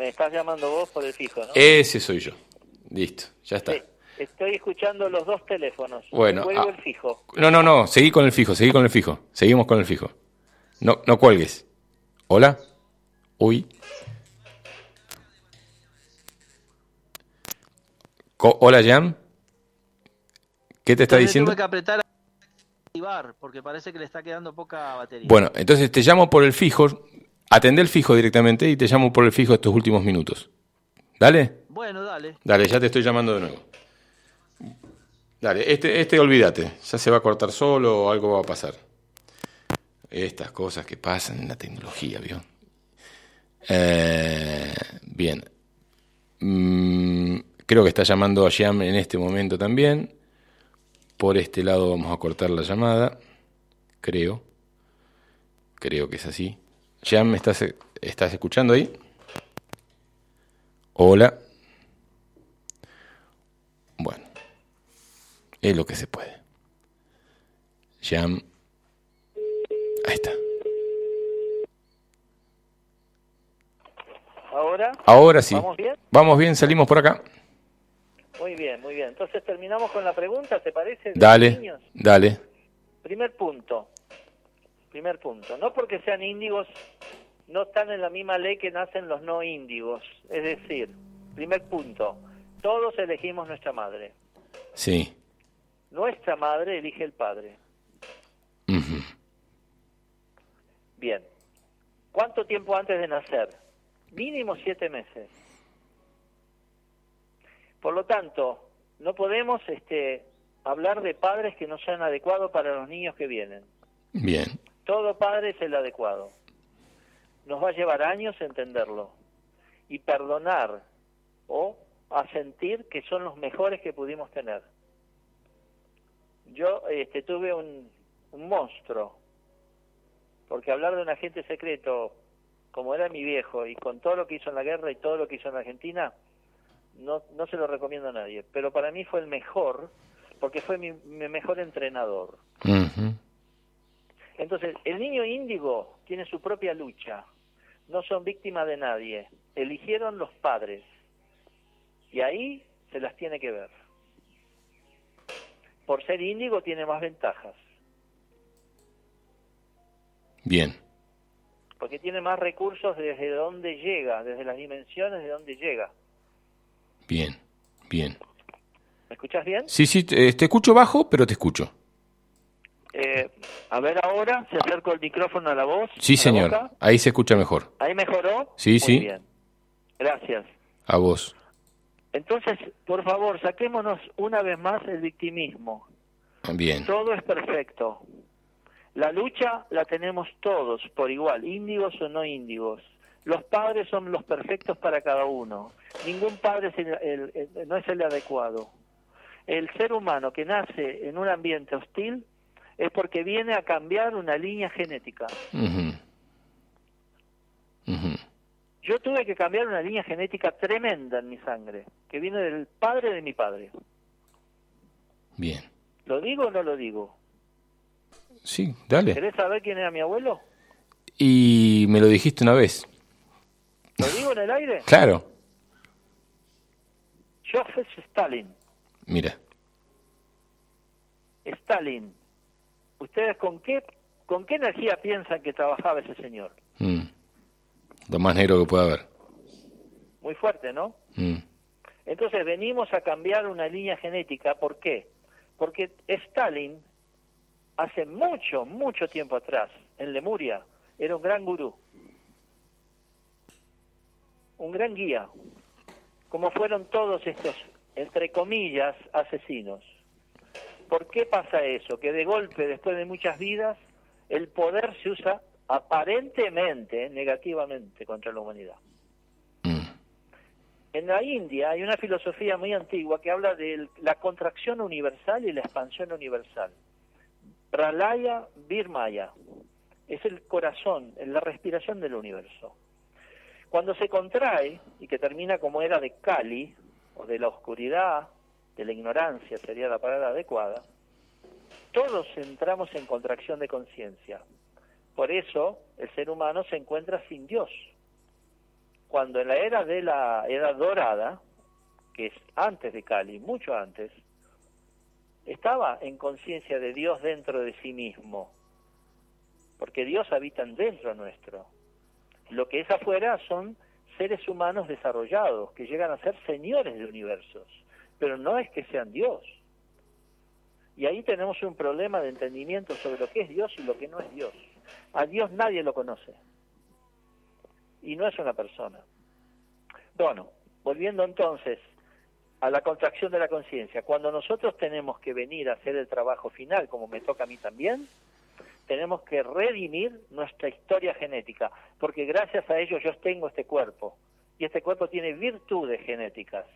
Me estás llamando vos por el fijo, ¿no? Ese soy yo. Listo, ya está. estoy escuchando los dos teléfonos. Bueno. Ah, el fijo. No, no, no. Seguí con el fijo, seguí con el fijo. Seguimos con el fijo. No, no cuelgues. Hola. Uy. Hola, Jan. ¿Qué te está diciendo? Tuve que apretar a activar porque parece que le está quedando poca batería. Bueno, entonces te llamo por el fijo, atendé el fijo directamente y te llamo por el fijo estos últimos minutos. ¿Dale? Bueno, dale. Dale, ya te estoy llamando de nuevo. Dale, este, este olvídate, ya se va a cortar solo o algo va a pasar. Estas cosas que pasan en la tecnología, ¿vio? Eh, bien. Mm, Creo que está llamando a Yam en este momento también. Por este lado vamos a cortar la llamada. Creo. Creo que es así. Yam, ¿estás, ¿estás escuchando ahí? Hola. Bueno. Es lo que se puede. Yam. Ahí está. ¿Ahora? Ahora sí. ¿Vamos bien? Vamos bien, salimos por acá. Muy bien, muy bien. Entonces terminamos con la pregunta, ¿te parece? Dale, dale. Primer punto. Primer punto. No porque sean índigos, no están en la misma ley que nacen los no índigos. Es decir, primer punto, todos elegimos nuestra madre. Sí. Nuestra madre elige el padre. Bien. ¿Cuánto tiempo antes de nacer? Mínimo siete meses. Por lo tanto, no podemos este, hablar de padres que no sean adecuados para los niños que vienen. Bien. Todo padre es el adecuado. Nos va a llevar años entenderlo y perdonar o asentir que son los mejores que pudimos tener. Yo este, tuve un, monstruo, porque hablar de un agente secreto como era mi viejo y con todo lo que hizo en la guerra y todo lo que hizo en Argentina, no, no se lo recomiendo a nadie, pero para mí fue el mejor porque fue mi, mejor entrenador. Entonces, el niño índigo tiene su propia lucha, no son víctimas de nadie, eligieron los padres y ahí se las tiene que ver. Por ser índigo tiene más ventajas. Bien. Porque tiene más recursos desde donde llega, desde las dimensiones de donde llega. Bien, Bien. ¿Me escuchas bien? Sí, sí, te, te escucho bajo, pero te escucho. Eh, a ver ahora, se acerco el micrófono a la voz. Sí, señor. Ahí se escucha mejor. ¿Ahí mejoró? Sí, Muy sí. bien. Gracias. A vos. Entonces, por favor, saquémonos una vez más el victimismo. Bien. Todo es perfecto. La lucha la tenemos todos por igual, índigos o no índigos. Los padres son los perfectos para cada uno. Ningún padre es el- el- el- no es el adecuado. El ser humano que nace en un ambiente hostil es porque viene a cambiar una línea genética. Yo tuve que cambiar una línea genética tremenda en mi sangre, que viene del padre de mi padre. Bien. ¿Lo digo o no lo digo? Sí, dale. ¿Querés saber quién era mi abuelo? Y me lo dijiste una vez. ¿Lo digo en el aire? Claro. Joseph Stalin. Mira. Stalin. ¿Ustedes con qué, con qué energía piensan que trabajaba ese señor? Mm. Lo más negro que pueda haber. Muy fuerte, ¿no? Mm. Entonces venimos a cambiar una línea genética. ¿Por qué? Porque Stalin, hace mucho, mucho tiempo atrás, en Lemuria, era un gran gurú. Un gran guía. Como fueron todos estos, entre comillas, asesinos. ¿Por qué pasa eso? Que de golpe, después de muchas vidas, el poder se usa aparentemente negativamente contra la humanidad. Mm. En la India hay una filosofía muy antigua que habla de la contracción universal y la expansión universal. Pralaya Virmaya es el corazón, es la respiración del universo. Cuando se contrae y que termina como era de Kali, o de la oscuridad, de la ignorancia sería la palabra adecuada, todos entramos en contracción de conciencia. Por eso el ser humano se encuentra sin Dios. Cuando en la era de la era dorada, que es antes de Cali, mucho antes, estaba en conciencia de Dios dentro de sí mismo, porque Dios habita dentro nuestro. Lo que es afuera son seres humanos desarrollados, que llegan a ser señores de universos, pero no es que sean Dios. Y ahí tenemos un problema de entendimiento sobre lo que es Dios y lo que no es Dios. A Dios nadie lo conoce. Y no es una persona. Bueno, volviendo entonces a la contracción de la conciencia. Cuando nosotros tenemos que venir a hacer el trabajo final, como me toca a mí también, tenemos que redimir nuestra historia genética, porque gracias a ello yo tengo este cuerpo, y este cuerpo tiene virtudes genéticas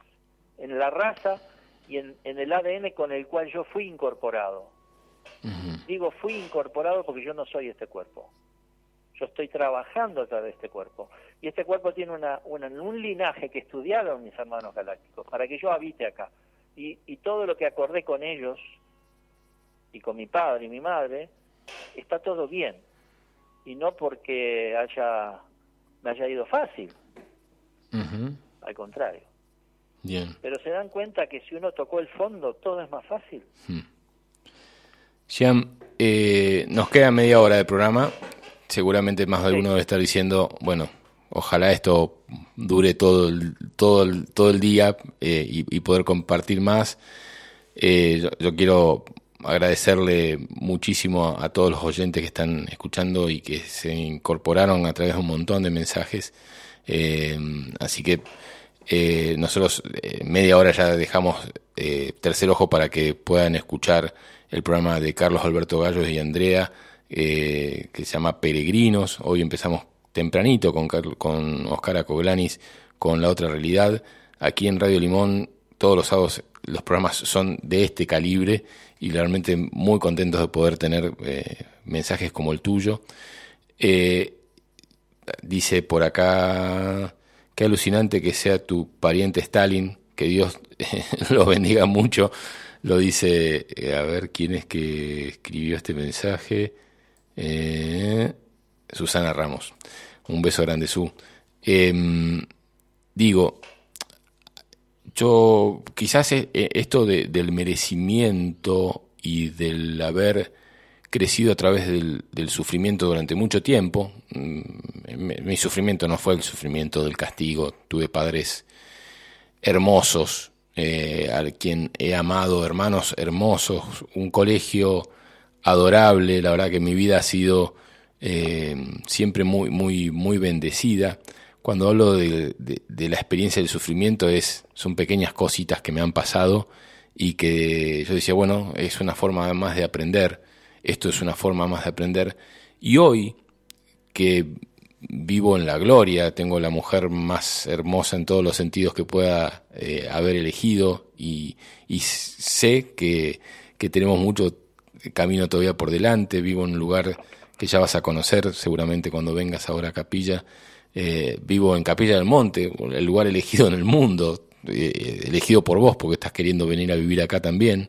en la raza y en, en el ADN con el cual yo fui incorporado. Digo fui incorporado porque yo no soy este cuerpo. Yo estoy trabajando a través de este cuerpo. Y este cuerpo tiene una, una- un linaje que estudiaron mis hermanos galácticos para que yo habite acá. Y, y todo lo que acordé con ellos y con mi padre y mi madre, está todo bien. Y no porque haya, me haya ido fácil, al contrario. Bien. Pero se dan cuenta que si uno tocó el fondo, todo es más fácil. Jean, eh, nos queda media hora de programa. Seguramente más de alguno debe estar diciendo, bueno, ojalá esto dure todo el, todo el, todo el día eh, y, y poder compartir más. Eh, yo, yo quiero agradecerle muchísimo a todos los oyentes que están escuchando y que se incorporaron a través de un montón de mensajes. Eh, así que eh, nosotros eh, media hora ya dejamos eh, tercer ojo para que puedan escuchar el programa de Carlos Alberto Gallos y Andrea, que se llama Peregrinos. Hoy empezamos tempranito con, con Oscar Acoglanis, con La Otra Realidad. Aquí en Radio Limón, todos los sábados los programas son de este calibre y realmente muy contentos de poder tener mensajes como el tuyo. Dice por acá, qué alucinante que sea tu pariente Stalin, que Dios lo bendiga mucho. Lo dice, eh, a ver quién es que escribió este mensaje. Eh, Susana Ramos. Un beso grande, Su. Em, digo, yo quizás eh, esto de- del merecimiento y del haber crecido a través del, sufrimiento durante mucho tiempo, mm, mi, mi sufrimiento no fue el sufrimiento del castigo, tuve padres hermosos eh, a quien he amado, hermanos hermosos, un colegio adorable, la verdad que mi vida ha sido eh, siempre muy, muy, muy bendecida. Cuando hablo de, la experiencia del sufrimiento es, son pequeñas cositas que me han pasado y que yo decía, bueno, es una forma más de aprender, esto es una forma más de aprender. Y hoy que vivo en la gloria, tengo la mujer más hermosa en todos los sentidos que pueda eh, haber elegido y, sé que, tenemos mucho camino todavía por delante, vivo en un lugar que ya vas a conocer seguramente cuando vengas ahora a Capilla, eh, vivo en Capilla del Monte, el lugar elegido en el mundo, eh, elegido por vos porque estás queriendo venir a vivir acá también,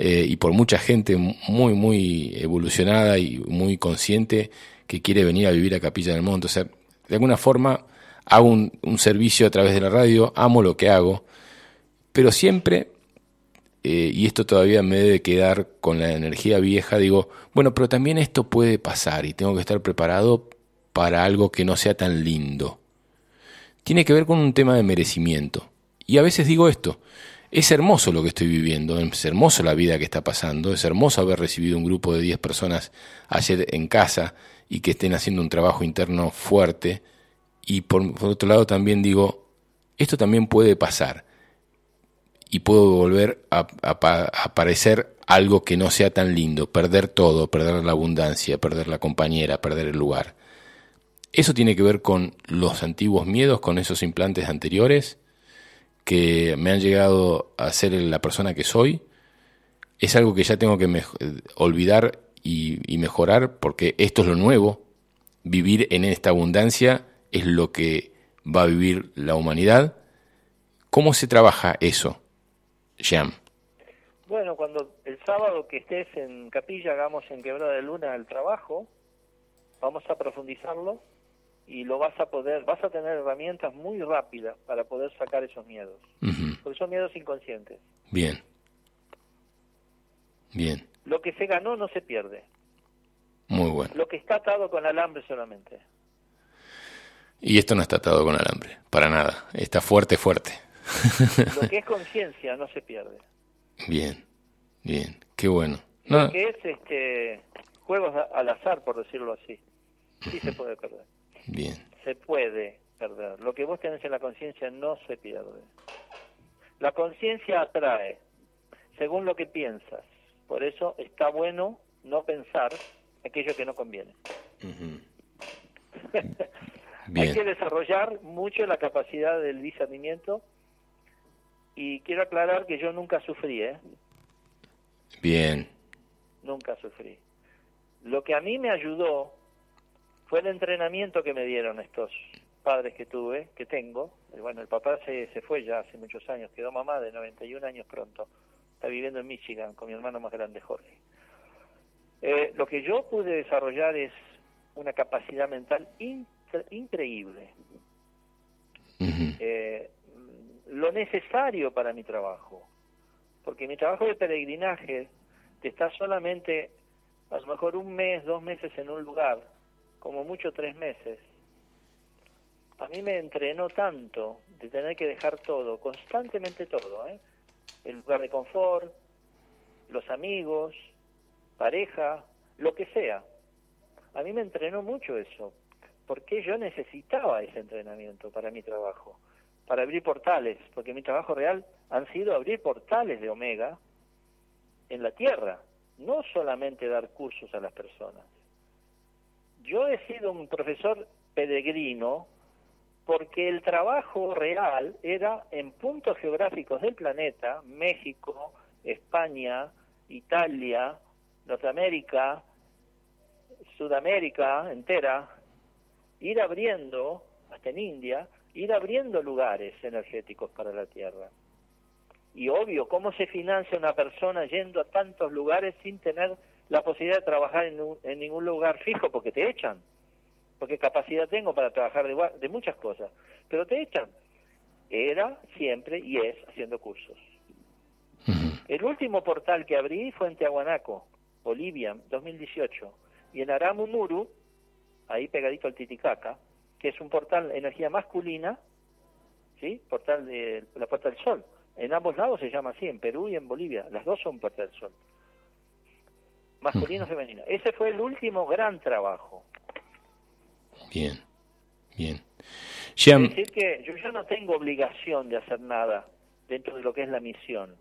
y por mucha gente muy, muy evolucionada y muy consciente que quiere venir a vivir a Capilla del Monte. O sea, de alguna forma hago un, servicio a través de la radio, amo lo que hago, pero siempre, eh, y esto todavía me debe quedar con la energía vieja, digo, bueno, pero también esto puede pasar y tengo que estar preparado para algo que no sea tan lindo. Tiene que ver con un tema de merecimiento. Y a veces digo esto, es hermoso lo que estoy viviendo, es hermoso la vida que está pasando, es hermoso haber recibido un grupo de 10 personas ayer en casa y que estén haciendo un trabajo interno fuerte. Y por, otro lado también digo, esto también puede pasar y puedo volver a, aparecer algo que no sea tan lindo, perder todo, perder la abundancia, perder la compañera, perder el lugar. Eso tiene que ver con los antiguos miedos, con esos implantes anteriores que me han llegado a ser la persona que soy. Es algo que ya tengo que olvidar y, mejorar, porque esto es lo nuevo, vivir en esta abundancia es lo que va a vivir la humanidad. ¿Cómo se trabaja eso, Jean? Bueno, cuando el sábado que estés en capilla hagamos en Quebrada de Luna el trabajo, vamos a profundizarlo y lo vas a poder, vas a tener herramientas muy rápidas para poder sacar esos miedos, porque son miedos inconscientes. Bien. Bien. Lo que se ganó no se pierde. Muy bueno. Lo que está atado con alambre solamente. Y esto no está atado con alambre, para nada. Está fuerte, fuerte. Lo que es conciencia no se pierde. Bien, bien, qué bueno. Lo que es este, juegos al azar, por decirlo así, sí se puede perder. Bien. Se puede perder. Lo que vos tenés en la conciencia no se pierde. La conciencia atrae, según lo que piensas. Por eso está bueno no pensar aquello que no conviene. Hay que desarrollar mucho la capacidad del discernimiento y quiero aclarar que yo nunca sufrí, ¿eh? Bien. Nunca sufrí. Lo que a mí me ayudó fue el entrenamiento que me dieron estos padres que tuve, que tengo. Bueno, el papá se, se fue ya hace muchos años, quedó mamá de 91 años pronto está viviendo en Michigan con mi hermano más grande, Jorge. Eh, lo que yo pude desarrollar es una capacidad mental increíble. Eh, lo necesario para mi trabajo. Porque mi trabajo de peregrinaje te está solamente a lo mejor un mes, dos meses en un lugar, como mucho tres meses. A mí me entrenó tanto de tener que dejar todo, constantemente todo, ¿eh? el lugar de confort, los amigos, pareja, lo que sea. A mí me entrenó mucho eso, porque yo necesitaba ese entrenamiento para mi trabajo, para abrir portales, porque mi trabajo real han sido abrir portales de Omega en la Tierra, no solamente dar cursos a las personas. Yo he sido un profesor peregrino porque el trabajo real era en puntos geográficos del planeta, México, España, Italia, Norteamérica, Sudamérica entera, ir abriendo, hasta en India, ir abriendo lugares energéticos para la Tierra. Y obvio, ¿cómo se financia una persona yendo a tantos lugares sin tener la posibilidad de trabajar en, en ningún lugar fijo porque te echan? porque capacidad tengo para trabajar de, de muchas cosas, pero te echan. Era siempre y es haciendo cursos. El último portal que abrí fue en Tiahuanaco, Bolivia, 2018, y en Aramunuru, ahí pegadito al Titicaca, que es un portal de energía masculina, ¿sí? Portal de la Puerta del Sol, En ambos lados se llama así, en Perú y en Bolivia. Las dos son Puerta del Sol. Masculino y femenino. Ese fue el último gran trabajo. Bien, bien. Es decir que yo, yo no tengo obligación de hacer nada dentro de lo que es la misión.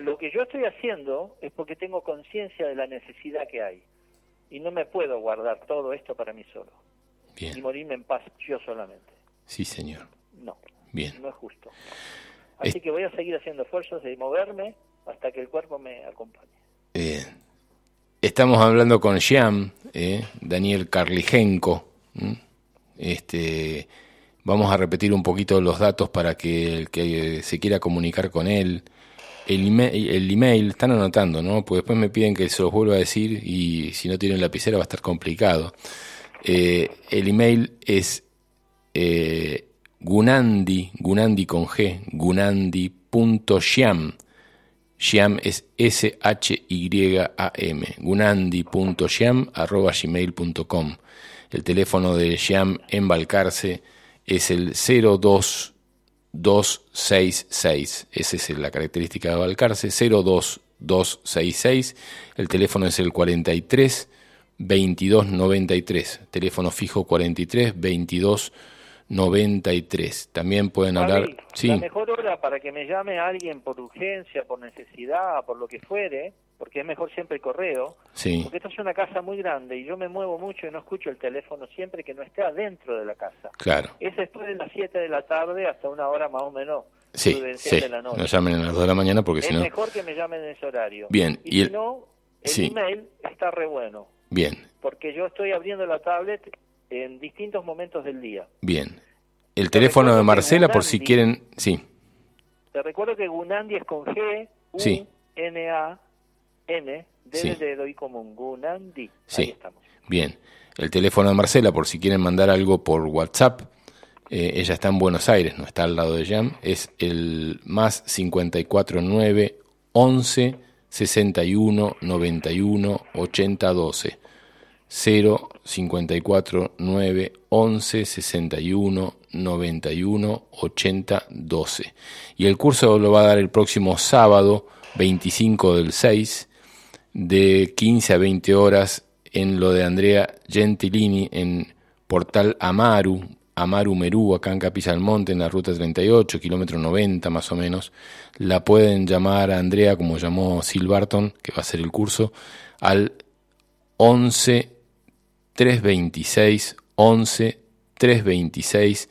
lo, que yo estoy haciendo es porque tengo conciencia de la necesidad que hay. Y no me puedo guardar todo esto para mí solo. Y morirme en paz yo solamente. Sí, señor. No. Bien. No es justo. Así que voy a seguir haciendo esfuerzos de moverme hasta que el cuerpo me acompañe. Bien. Estamos hablando con Xiam, eh, Daniel Karlijenko. Este, vamos a repetir un poquito los datos para que el que se quiera comunicar con él. El email, están anotando, ¿no? Porque después me piden que se los vuelva a decir y si no tienen lapicera va a estar complicado. Eh, el email es eh, gunandi, gunandi con G, gunandi.shiam. Shiam es S-H-Y-A-M, gunandi.shiam.gmail.com. El teléfono de Shiam en Balcarce es el 02266. Esa es la característica de Balcarce, 02266. El teléfono es el 43 2293. Teléfono fijo 43 22 93. También pueden hablar. sí. La mejor hora para que me llame alguien por urgencia, por necesidad, por lo que fuere, porque es mejor siempre el correo. Sí. Porque esta es una casa muy grande y yo me muevo mucho y no escucho el teléfono siempre que no esté adentro de la casa. Claro. Es después de las 7 de la tarde hasta una hora más o menos. Sí, sí. De la noche. Llamen a las 2 de la mañana porque si no. Es mejor que me llamen en ese horario. Bien. Y, si no, el email está re bueno. Bien. Porque yo estoy abriendo la tablet en distintos momentos del día. Bien. El teléfono de Marcela por si quieren, sí. Te recuerdo que Gunandi es con G, U, N, A, N, D de doy común, Gunandi. Sí. Ahí estamos. Bien. El teléfono de Marcela por si quieren mandar algo por WhatsApp. Eh, ella está en Buenos Aires, no está al lado de Jam. Es el más 549 11 61 91 80 12. 0 54 9 11 61 91 80 12. Y el curso lo va a dar el próximo sábado 25 del 6 de 15 a 20 horas en lo de Andrea Gentilini en Portal Amaru, Amaru Merú, acá en Capilla del Monte, en la ruta 38, kilómetro 90 más o menos. La pueden llamar a Andrea, como llamó Sil Barton, que va a ser el curso, al 11 326 11 326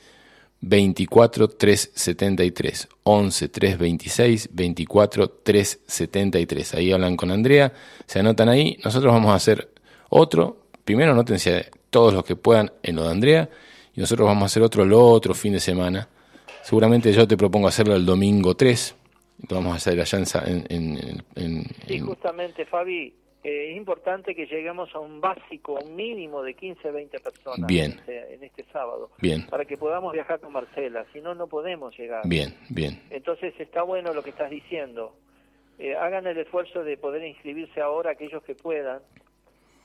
24 373 11 326 24 373 ahí hablan con Andrea se anotan ahí. Nosotros vamos a hacer otro. Primero anótense todos los que puedan en lo de Andrea y nosotros vamos a hacer otro el otro fin de semana. Seguramente yo te propongo hacerlo el domingo 3 vamos a hacer allá en, en, en, sí justamente Fabi es importante que lleguemos a un básico, un mínimo de 15, 20 personas bien. Este, en, este, sábado. Bien. Para que podamos viajar con Marcela, si no, no podemos llegar. Bien, bien. Entonces está bueno lo que estás diciendo. Eh, hagan el esfuerzo de poder inscribirse ahora aquellos que puedan.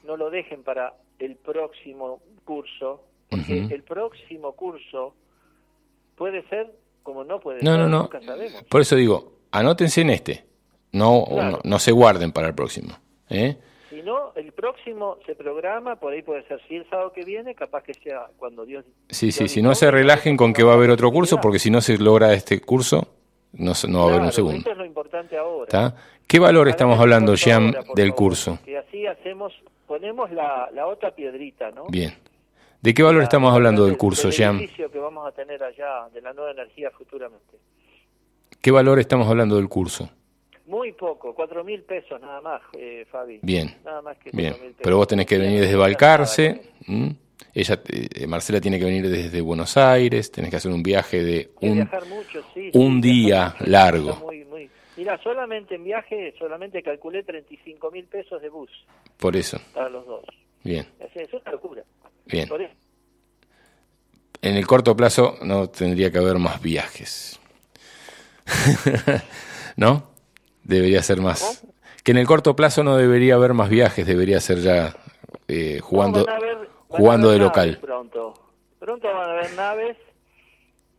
No lo dejen para el próximo curso, porque el próximo curso puede ser como no puede no, ser, no, no. Por eso digo, anótense en este. no, no se guarden para el próximo. ¿Eh? Si no, el próximo se programa, por ahí puede ser si el sábado que viene, capaz que sea cuando Dios... Sí, sí, si no se relajen con que va a haber otro curso, porque si no se logra este curso, no, no va a haber un segundo. Eso es lo importante ahora. ¿Qué valor estamos hablando, Jean, del curso? Que así hacemos, ponemos la, la otra piedrita, ¿no? Bien. ¿De qué valor estamos hablando del curso, Jean? que vamos a tener allá, de la nueva energía futuramente. ¿Qué valor estamos hablando del curso? Muy poco, cuatro mil pesos nada más, eh, Fabi. Bien. Nada más que Bien. Pero vos tenés que venir desde Balcarce. Ella, eh, Marcela tiene que venir desde Buenos Aires. Tenés que hacer un viaje de un, un día largo. Mira, solamente en viaje, solamente calculé 35 mil pesos de bus. Por eso. Para los dos. Bien. Eso es una locura. Bien. En el corto plazo no tendría que haber más viajes. ¿No? Debería ser más. Que en el corto plazo no debería haber más viajes, debería ser ya eh, jugando, jugando de local. Pronto. pronto van a haber naves,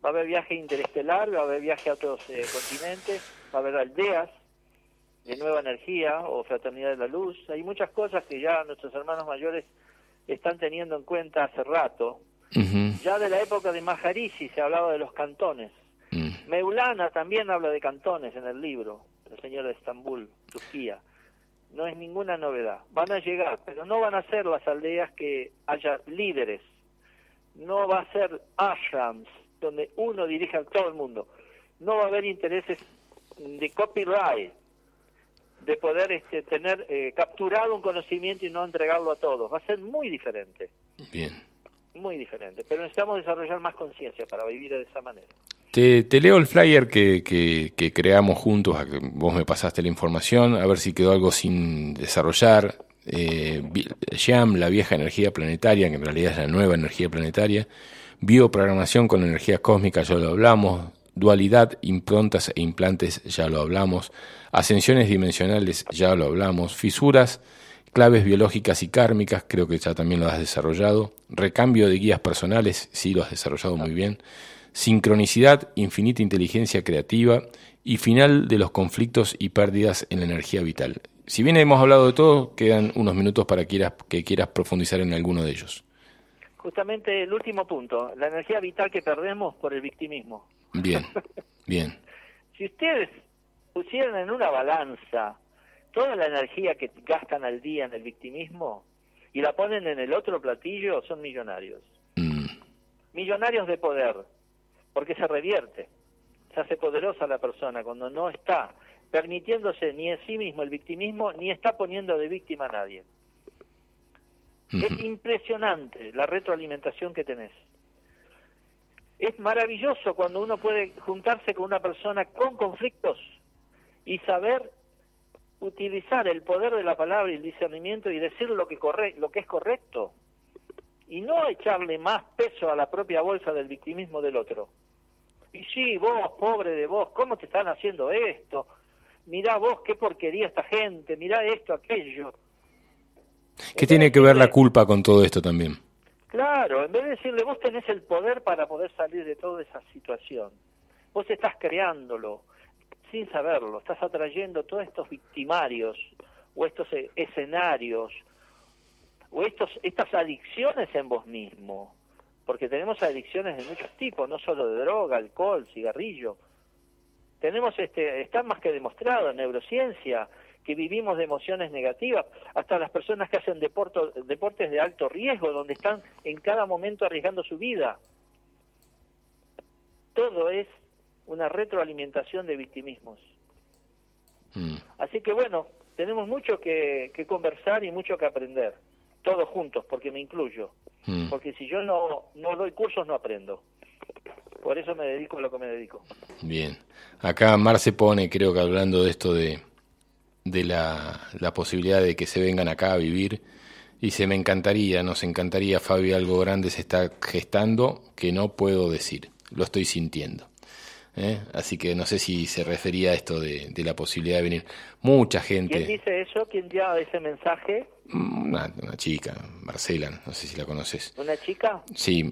Va a haber viaje interestelar, va a haber viaje a otros eh, continentes, va a haber aldeas de nueva energía o fraternidad de la luz. Hay muchas cosas que ya nuestros hermanos mayores están teniendo en cuenta hace rato. Ya de la época de Maharishi se hablaba de los cantones. Mm. Meulana también habla de cantones en el libro, el señor de Estambul, Turquía. No es ninguna novedad. Van a llegar, pero no van a ser las aldeas que haya líderes. No va a ser ashrams, donde uno dirige a todo el mundo. No va a haber intereses de copyright, de poder este, tener eh, capturado un conocimiento y no entregarlo a todos. Va a ser muy diferente. Bien. Muy diferente. Pero necesitamos desarrollar más conciencia para vivir de esa manera. Te, leo el flyer que, que, creamos juntos, vos me pasaste la información, a ver si quedó algo sin desarrollar. Eh, la vieja energía planetaria, que en realidad es la nueva energía planetaria. Bioprogramación con energía cósmica, ya lo hablamos. Dualidad, improntas e implantes, ya lo hablamos. Ascensiones dimensionales, ya lo hablamos. Fisuras, claves biológicas y kármicas, creo que ya también lo has desarrollado. Recambio de guías personales, sí lo has desarrollado muy bien sincronicidad, infinita inteligencia creativa y final de los conflictos y pérdidas en la energía vital. Si bien hemos hablado de todo, quedan unos minutos para que quieras, profundizar en alguno de ellos. Justamente el último punto, la energía vital que perdemos por el victimismo. Bien, bien. si ustedes pusieran en una balanza toda la energía que gastan al día en el victimismo y la ponen en el otro platillo, son millonarios. Mm. Millonarios de poder, porque se revierte, se hace poderosa la persona cuando no está permitiéndose ni en sí mismo el victimismo, ni está poniendo de víctima a nadie. Es impresionante la retroalimentación que tenés. Es maravilloso cuando uno puede juntarse con una persona con conflictos y saber utilizar el poder de la palabra y el discernimiento y decir lo que, corre, lo que es correcto y no echarle más peso a la propia bolsa del victimismo del otro. Y sí, vos, pobre de vos, ¿cómo te están haciendo esto? Mirá vos, qué porquería esta gente, mirá esto, aquello. ¿Qué tiene que ver la culpa con todo esto también? Claro, en vez de decirle, vos tenés el poder para poder salir de toda esa situación. Vos estás creándolo sin saberlo, estás atrayendo todos estos victimarios o estos e-, escenarios o estos estas adicciones en vos mismo porque tenemos adicciones de muchos tipos, no solo de droga, alcohol, cigarrillo. Tenemos, este, está más que demostrado en neurociencia que vivimos de emociones negativas, hasta las personas que hacen deportes de alto riesgo, donde están en cada momento arriesgando su vida. Todo es una retroalimentación de victimismos. Mm. Así que bueno, tenemos mucho que conversar y mucho que aprender todos juntos, porque me incluyo. Hmm. Porque si yo no, no doy cursos, no aprendo. Por eso me dedico a lo que me dedico. Bien. Acá Mar se pone, creo que hablando de esto de, de la, la posibilidad de que se vengan acá a vivir. Dice, me encantaría, nos encantaría, Fabio, algo grande se está gestando que no puedo decir. Lo estoy sintiendo. ¿eh? Así que no sé si se refería a esto de, de, la posibilidad de venir. Mucha gente. ¿Quién dice eso? ¿Quién llama ese mensaje? Una, chica, Marcela, no sé si la conoces. ¿Una chica? Sí,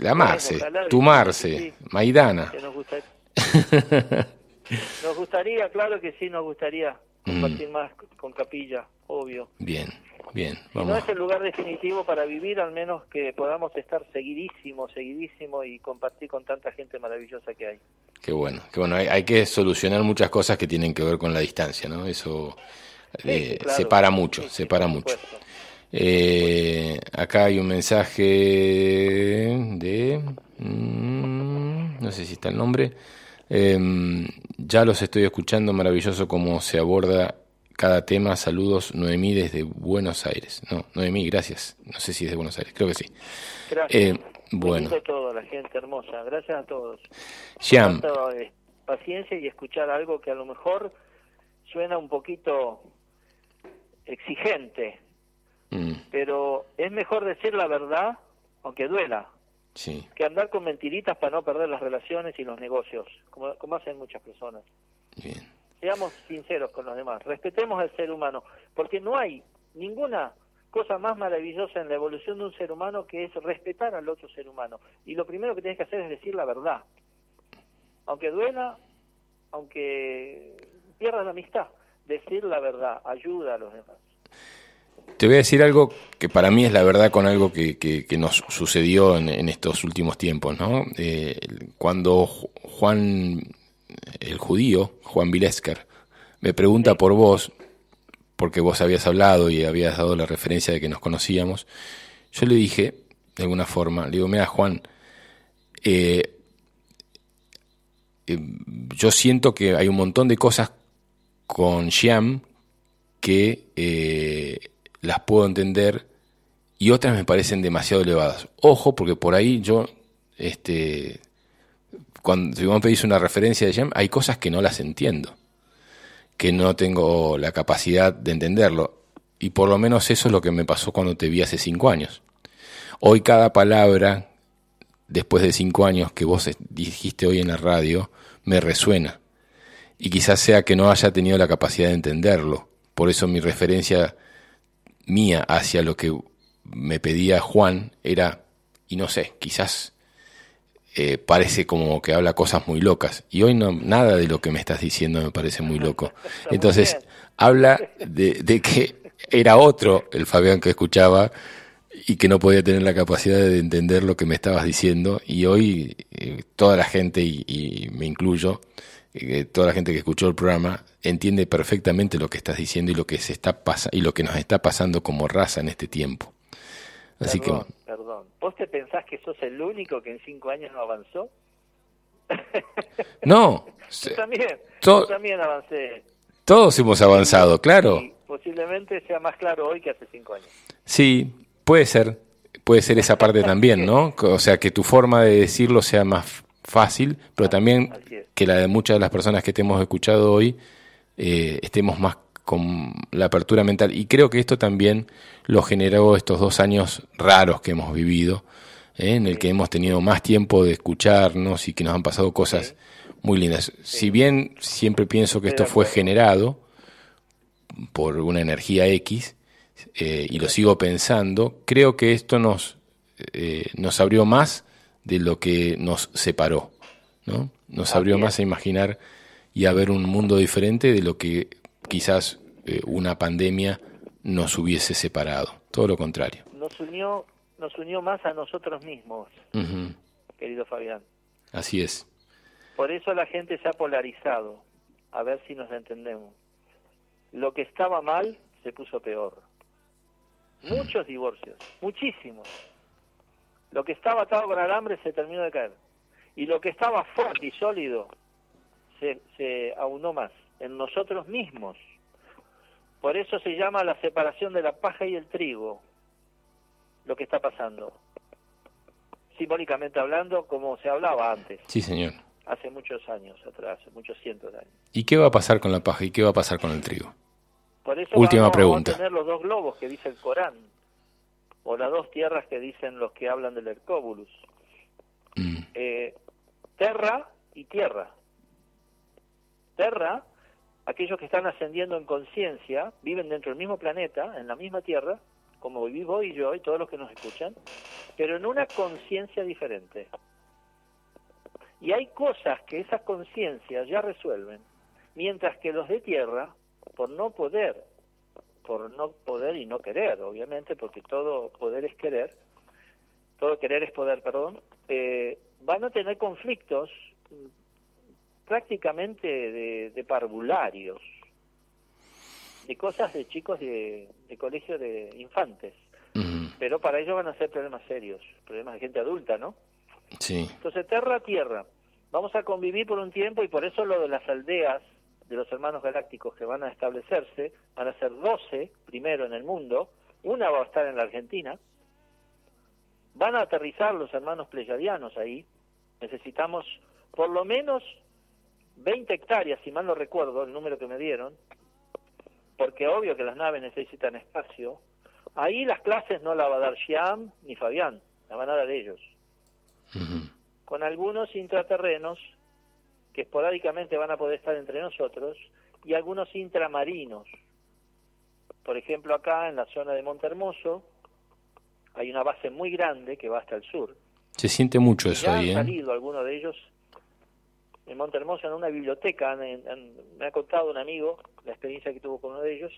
la Marce, tu Marce, Maidana. nos gustaría, claro que sí, nos gustaría compartir mm. más con Capilla, obvio. Bien, bien. Vamos. no es el lugar definitivo para vivir, al menos que podamos estar seguidísimo, seguidísimo y compartir con tanta gente maravillosa que hay. Qué bueno, qué bueno. Hay, hay que solucionar muchas cosas que tienen que ver con la distancia, ¿no? Eso eh, separa mucho, separa mucho. Eh, acá hay un mensaje de... Mm, no sé si está el nombre. Em, ya los estoy escuchando, maravilloso cómo se aborda cada tema. Saludos, Noemí desde Buenos Aires. No, Noemí, gracias. No sé si es de Buenos Aires, creo que sí. Gracias. Eh, bueno. a todos, la gente hermosa. Gracias a todos. Eh, paciencia y escuchar algo que a lo mejor suena un poquito exigente, mm. pero es mejor decir la verdad, aunque duela, que andar con mentiritas para no perder las relaciones y los negocios, como, como hacen muchas personas. Seamos sinceros con los demás, respetemos al ser humano, porque no hay ninguna cosa más maravillosa en la evolución de un ser humano que es respetar al otro ser humano. Y lo primero que tienes que hacer es decir la verdad. Aunque duela, aunque pierdas la amistad, decir la verdad ayuda a los demás. Te voy a decir algo que para mí es la verdad con algo que, que, nos sucedió en, estos últimos tiempos, ¿no? Eh, cuando Juan, el judío, Juan Vilesker, me pregunta por vos, porque vos habías hablado y habías dado la referencia de que nos conocíamos, yo le dije, de alguna forma, le digo, mira Juan, eh, eh, yo siento que hay un montón de cosas con Xiam que eh, las puedo entender y otras me parecen demasiado elevadas. Ojo, porque por ahí yo, este, cuando si vos me pedís una referencia de Xiam, hay cosas que no las entiendo que no tengo la capacidad de entenderlo. Y por lo menos eso es lo que me pasó cuando te vi hace cinco años. Hoy cada palabra, después de cinco años que vos dijiste hoy en la radio, me resuena. Y quizás sea que no haya tenido la capacidad de entenderlo. Por eso mi referencia mía hacia lo que me pedía Juan era, y no sé, quizás eh, parece como que habla cosas muy locas. Y hoy no, nada de lo que me estás diciendo me parece muy loco. Entonces, habla de, que era otro el Fabián que escuchaba y que no podía tener la capacidad de entender lo que me estabas diciendo. Y hoy eh, toda la gente, y, me incluyo, eh, toda la gente que escuchó el programa, entiende perfectamente lo que estás diciendo y lo que se está pasa y lo que nos está pasando como raza en este tiempo. Así que ¿Vos te pensás que sos el único que en cinco años no avanzó? No. yo también, yo también avancé. Todos hemos avanzado, claro. posiblemente sea más claro hoy que hace cinco años. Sí, puede ser. Puede ser esa parte también, ¿no? O sea, que tu forma de decirlo sea más fácil, pero también que la de muchas de las personas que te hemos escuchado hoy eh, estemos más con la apertura mental. Y creo que esto también lo generó estos dos años raros que hemos vivido, ¿eh? en el que hemos tenido más tiempo de escucharnos y que nos han pasado cosas muy lindas. Si bien siempre pienso que esto fue generado por una energía X, eh, y lo sigo pensando, creo que esto nos, eh, nos abrió más de lo que nos separó, ¿no? Nos abrió más a imaginar y a ver un mundo diferente de lo que quizás eh, una pandemia nos hubiese separado, todo lo contrario. Nos unió, nos unió más a nosotros mismos, querido Fabián. Así es. Por eso la gente se ha polarizado, a ver si nos entendemos. Lo que estaba mal se puso peor. Muchos divorcios, muchísimos. Lo que estaba atado con alambre se terminó de caer. Y lo que estaba fuerte y sólido se, se aunó más en nosotros mismos. Por eso se llama la separación de la paja y el trigo, lo que está pasando. Simbólicamente hablando, como se hablaba antes. Sí, señor. Hace muchos años atrás, muchos cientos de años. ¿Y qué va a pasar con la paja y qué va a pasar con el trigo? Por eso Última vamos, pregunta. a tener los dos globos que dice el Corán, o las dos tierras que dicen los que hablan del Hercóbulus. Mm. Eh, terra y tierra. Terra aquellos que están ascendiendo en conciencia viven dentro del mismo planeta, en la misma Tierra, como vivís vos y yo y todos los que nos escuchan, pero en una conciencia diferente. Y hay cosas que esas conciencias ya resuelven, mientras que los de Tierra, por no poder, por no poder y no querer, obviamente, porque todo poder es querer, todo querer es poder, perdón, eh, van a tener conflictos prácticamente de, parvularios, de cosas de chicos de, colegio de infantes. Pero para ellos van a ser problemas serios, problemas de gente adulta, ¿no? Sí. Entonces, tierra a tierra. Vamos a convivir por un tiempo y por eso lo de las aldeas de los hermanos galácticos que van a establecerse, van a ser 12 primero en el mundo, una va a estar en la Argentina, van a aterrizar los hermanos pleyadianos ahí, necesitamos por lo menos 20 hectáreas, si mal no recuerdo el número que me dieron, porque obvio que las naves necesitan espacio, ahí las clases no la va a dar Xiam ni Fabián, la van a dar ellos. Con algunos intraterrenos que esporádicamente van a poder estar entre nosotros y algunos intramarinos. Por ejemplo, acá en la zona de Monte Hermoso hay una base muy grande que va hasta el sur. Se siente mucho eso ya ahí, han ¿eh? salido algunos de ellos en Monte Hermoso en una biblioteca. han- han- me ha contado un amigo la experiencia que tuvo con uno de ellos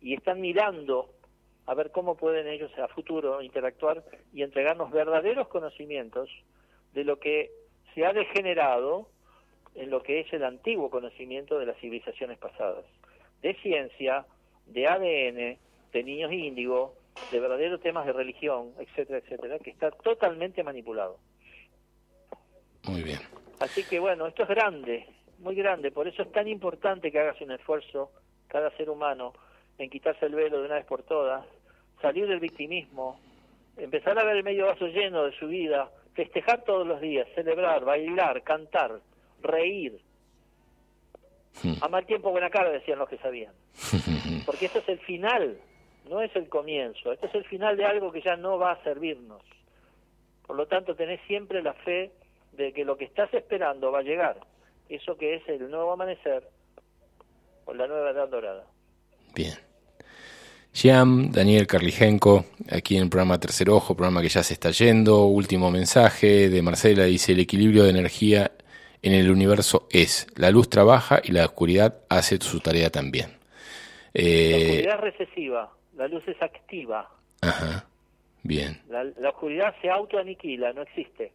y están mirando a ver cómo pueden ellos a futuro interactuar y entregarnos verdaderos conocimientos de lo que se ha degenerado en lo que es el antiguo conocimiento de las civilizaciones pasadas, de ciencia, de ADN, de niños índigo, de verdaderos temas de religión, etcétera, etcétera, que está totalmente manipulado. Muy bien. Así que bueno, esto es grande, muy grande, por eso es tan importante que hagas un esfuerzo, cada ser humano, en quitarse el velo de una vez por todas, salir del victimismo, empezar a ver el medio vaso lleno de su vida, festejar todos los días, celebrar, bailar, cantar, reír. Hmm. A mal tiempo buena cara decían los que sabían. Porque esto es el final, no es el comienzo, esto es el final de algo que ya no va a servirnos. Por lo tanto, tenés siempre la fe de que lo que estás esperando va a llegar. Eso que es el nuevo amanecer o la nueva edad dorada. Bien. Jam, Daniel Carlijenko, aquí en el programa Tercer Ojo, programa que ya se está yendo. Último mensaje de Marcela, dice, el equilibrio de energía en el universo es, la luz trabaja y la oscuridad hace su tarea también. La Eh, oscuridad es recesiva, la luz es activa. ajá, bien. La, la oscuridad se autoaniquila, no existe.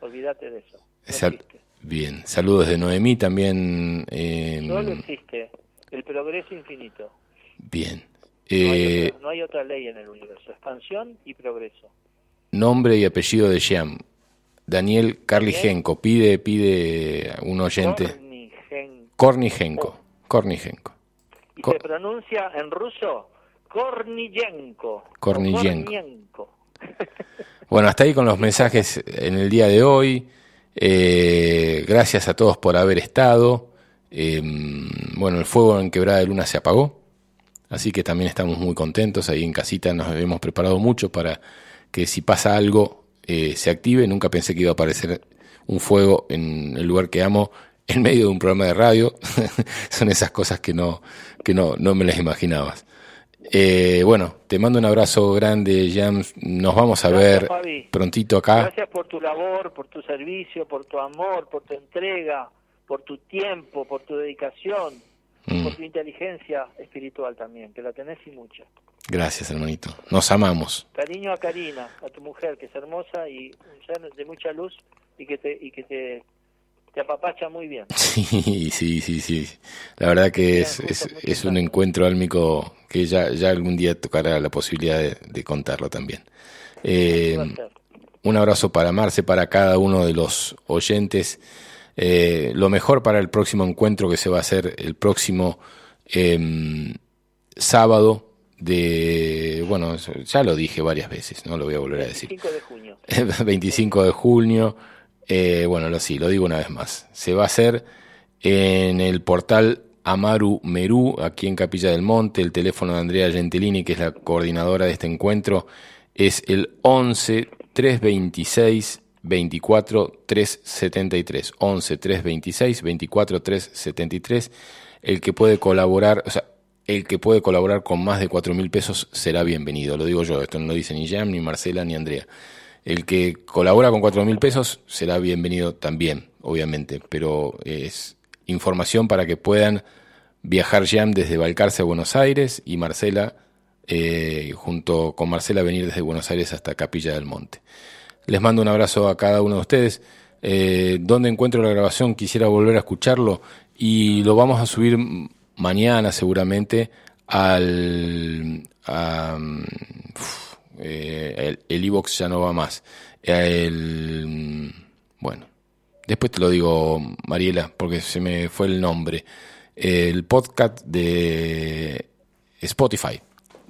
Olvídate de eso. No Sal- bien, saludos de Noemí también. eh, Solo existe el progreso infinito. bien. No hay, Eh, otra, no hay otra ley en el universo. Expansión y progreso. nombre y apellido de Jam. Daniel Carlijenko, pide, pide un oyente. Kornigen- Kornijenko, Kornijenko. Y se pronuncia en ruso Korniyenko. Korniyenko. Bueno, hasta ahí con los mensajes en el día de hoy. Eh, gracias a todos por haber estado. Eh, bueno, el fuego en Quebrada de Luna se apagó, así que también estamos muy contentos. Ahí en casita nos hemos preparado mucho para que si pasa algo eh, se active. Nunca pensé que iba a aparecer un fuego en el lugar que amo en medio de un programa de radio. Son esas cosas que no, que no, no me las imaginabas. Eh, bueno, te mando un abrazo grande, Jams. Nos vamos a Gracias, ver Fabi. prontito acá. Gracias por tu labor, por tu servicio, por tu amor, por tu entrega, por tu tiempo, por tu dedicación, Mm, por tu inteligencia espiritual también, que la tenés y mucha. gracias, hermanito. Nos amamos. Cariño a Karina, a tu mujer, que es hermosa y un ser de mucha luz y que te, y que te, te apapacha muy bien. Sí, sí, sí, sí. La verdad que es, es, es un encuentro álmico que ya, ya algún día tocará la posibilidad de, de contarlo también. Eh, un abrazo para Marce, para cada uno de los oyentes. Eh, lo mejor para el próximo encuentro que se va a hacer el próximo em, sábado de, bueno, ya lo dije varias veces, no lo voy a volver a decir. 25 de junio. 25 de junio, eh, bueno, lo, sí, lo digo una vez más. Se va a hacer en el portal Amaru Merú, aquí en Capilla del Monte. El teléfono de Andrea Gentilini, que es la coordinadora de este encuentro, es el 11 326 24 373. 11 326 24 373. El que puede colaborar, o sea, el que puede colaborar con más de 4 mil pesos será bienvenido. Lo digo yo, esto no lo dice ni Jam, ni Marcela, ni Andrea. El que colabora con 4 mil pesos será bienvenido también, obviamente, pero es información para que puedan viajar Jam desde Balcarce a Buenos Aires y Marcela, eh, junto con Marcela, venir desde Buenos Aires hasta Capilla del Monte. Les mando un abrazo a cada uno de ustedes. Eh, ¿Dónde encuentro la grabación? Quisiera volver a escucharlo y lo vamos a subir mañana seguramente al... a, uf, eh, el iBox ya no va más. El, bueno, después te lo digo, Mariela, porque se me fue el nombre. El podcast de Spotify,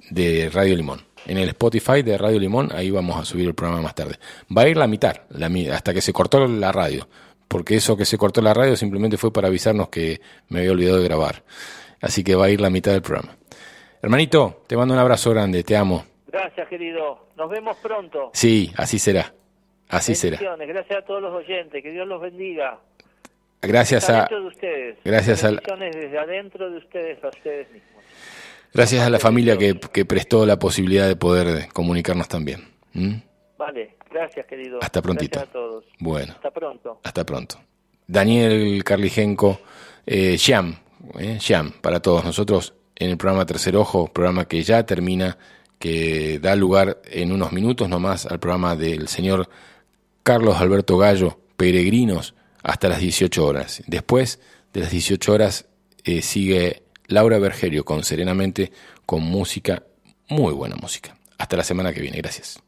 de Radio Limón. En el Spotify de Radio Limón, ahí vamos a subir el programa más tarde. Va a ir la mitad, la, hasta que se cortó la radio. Porque eso que se cortó la radio simplemente fue para avisarnos que me había olvidado de grabar. Así que va a ir la mitad del programa. Hermanito, te mando un abrazo grande, te amo. Gracias, querido. Nos vemos pronto. Sí, así será. Así será. Gracias a todos los oyentes. Que Dios los bendiga. Gracias a, de ustedes. gracias al- Bendiciones desde adentro de ustedes a ustedes mismos. Gracias a la familia que, que prestó la posibilidad de poder comunicarnos también. ¿Mm? Vale, gracias querido. Hasta prontito. Gracias a todos. Bueno. Hasta pronto. Hasta pronto. Daniel Carligenco, eh, Sham, eh, Sham, para todos nosotros en el programa Tercer Ojo, programa que ya termina, que da lugar en unos minutos nomás al programa del señor Carlos Alberto Gallo, Peregrinos, hasta las 18 horas. Después de las 18 horas eh, sigue Laura Bergerio con Serenamente, con música, muy buena música. Hasta la semana que viene, gracias.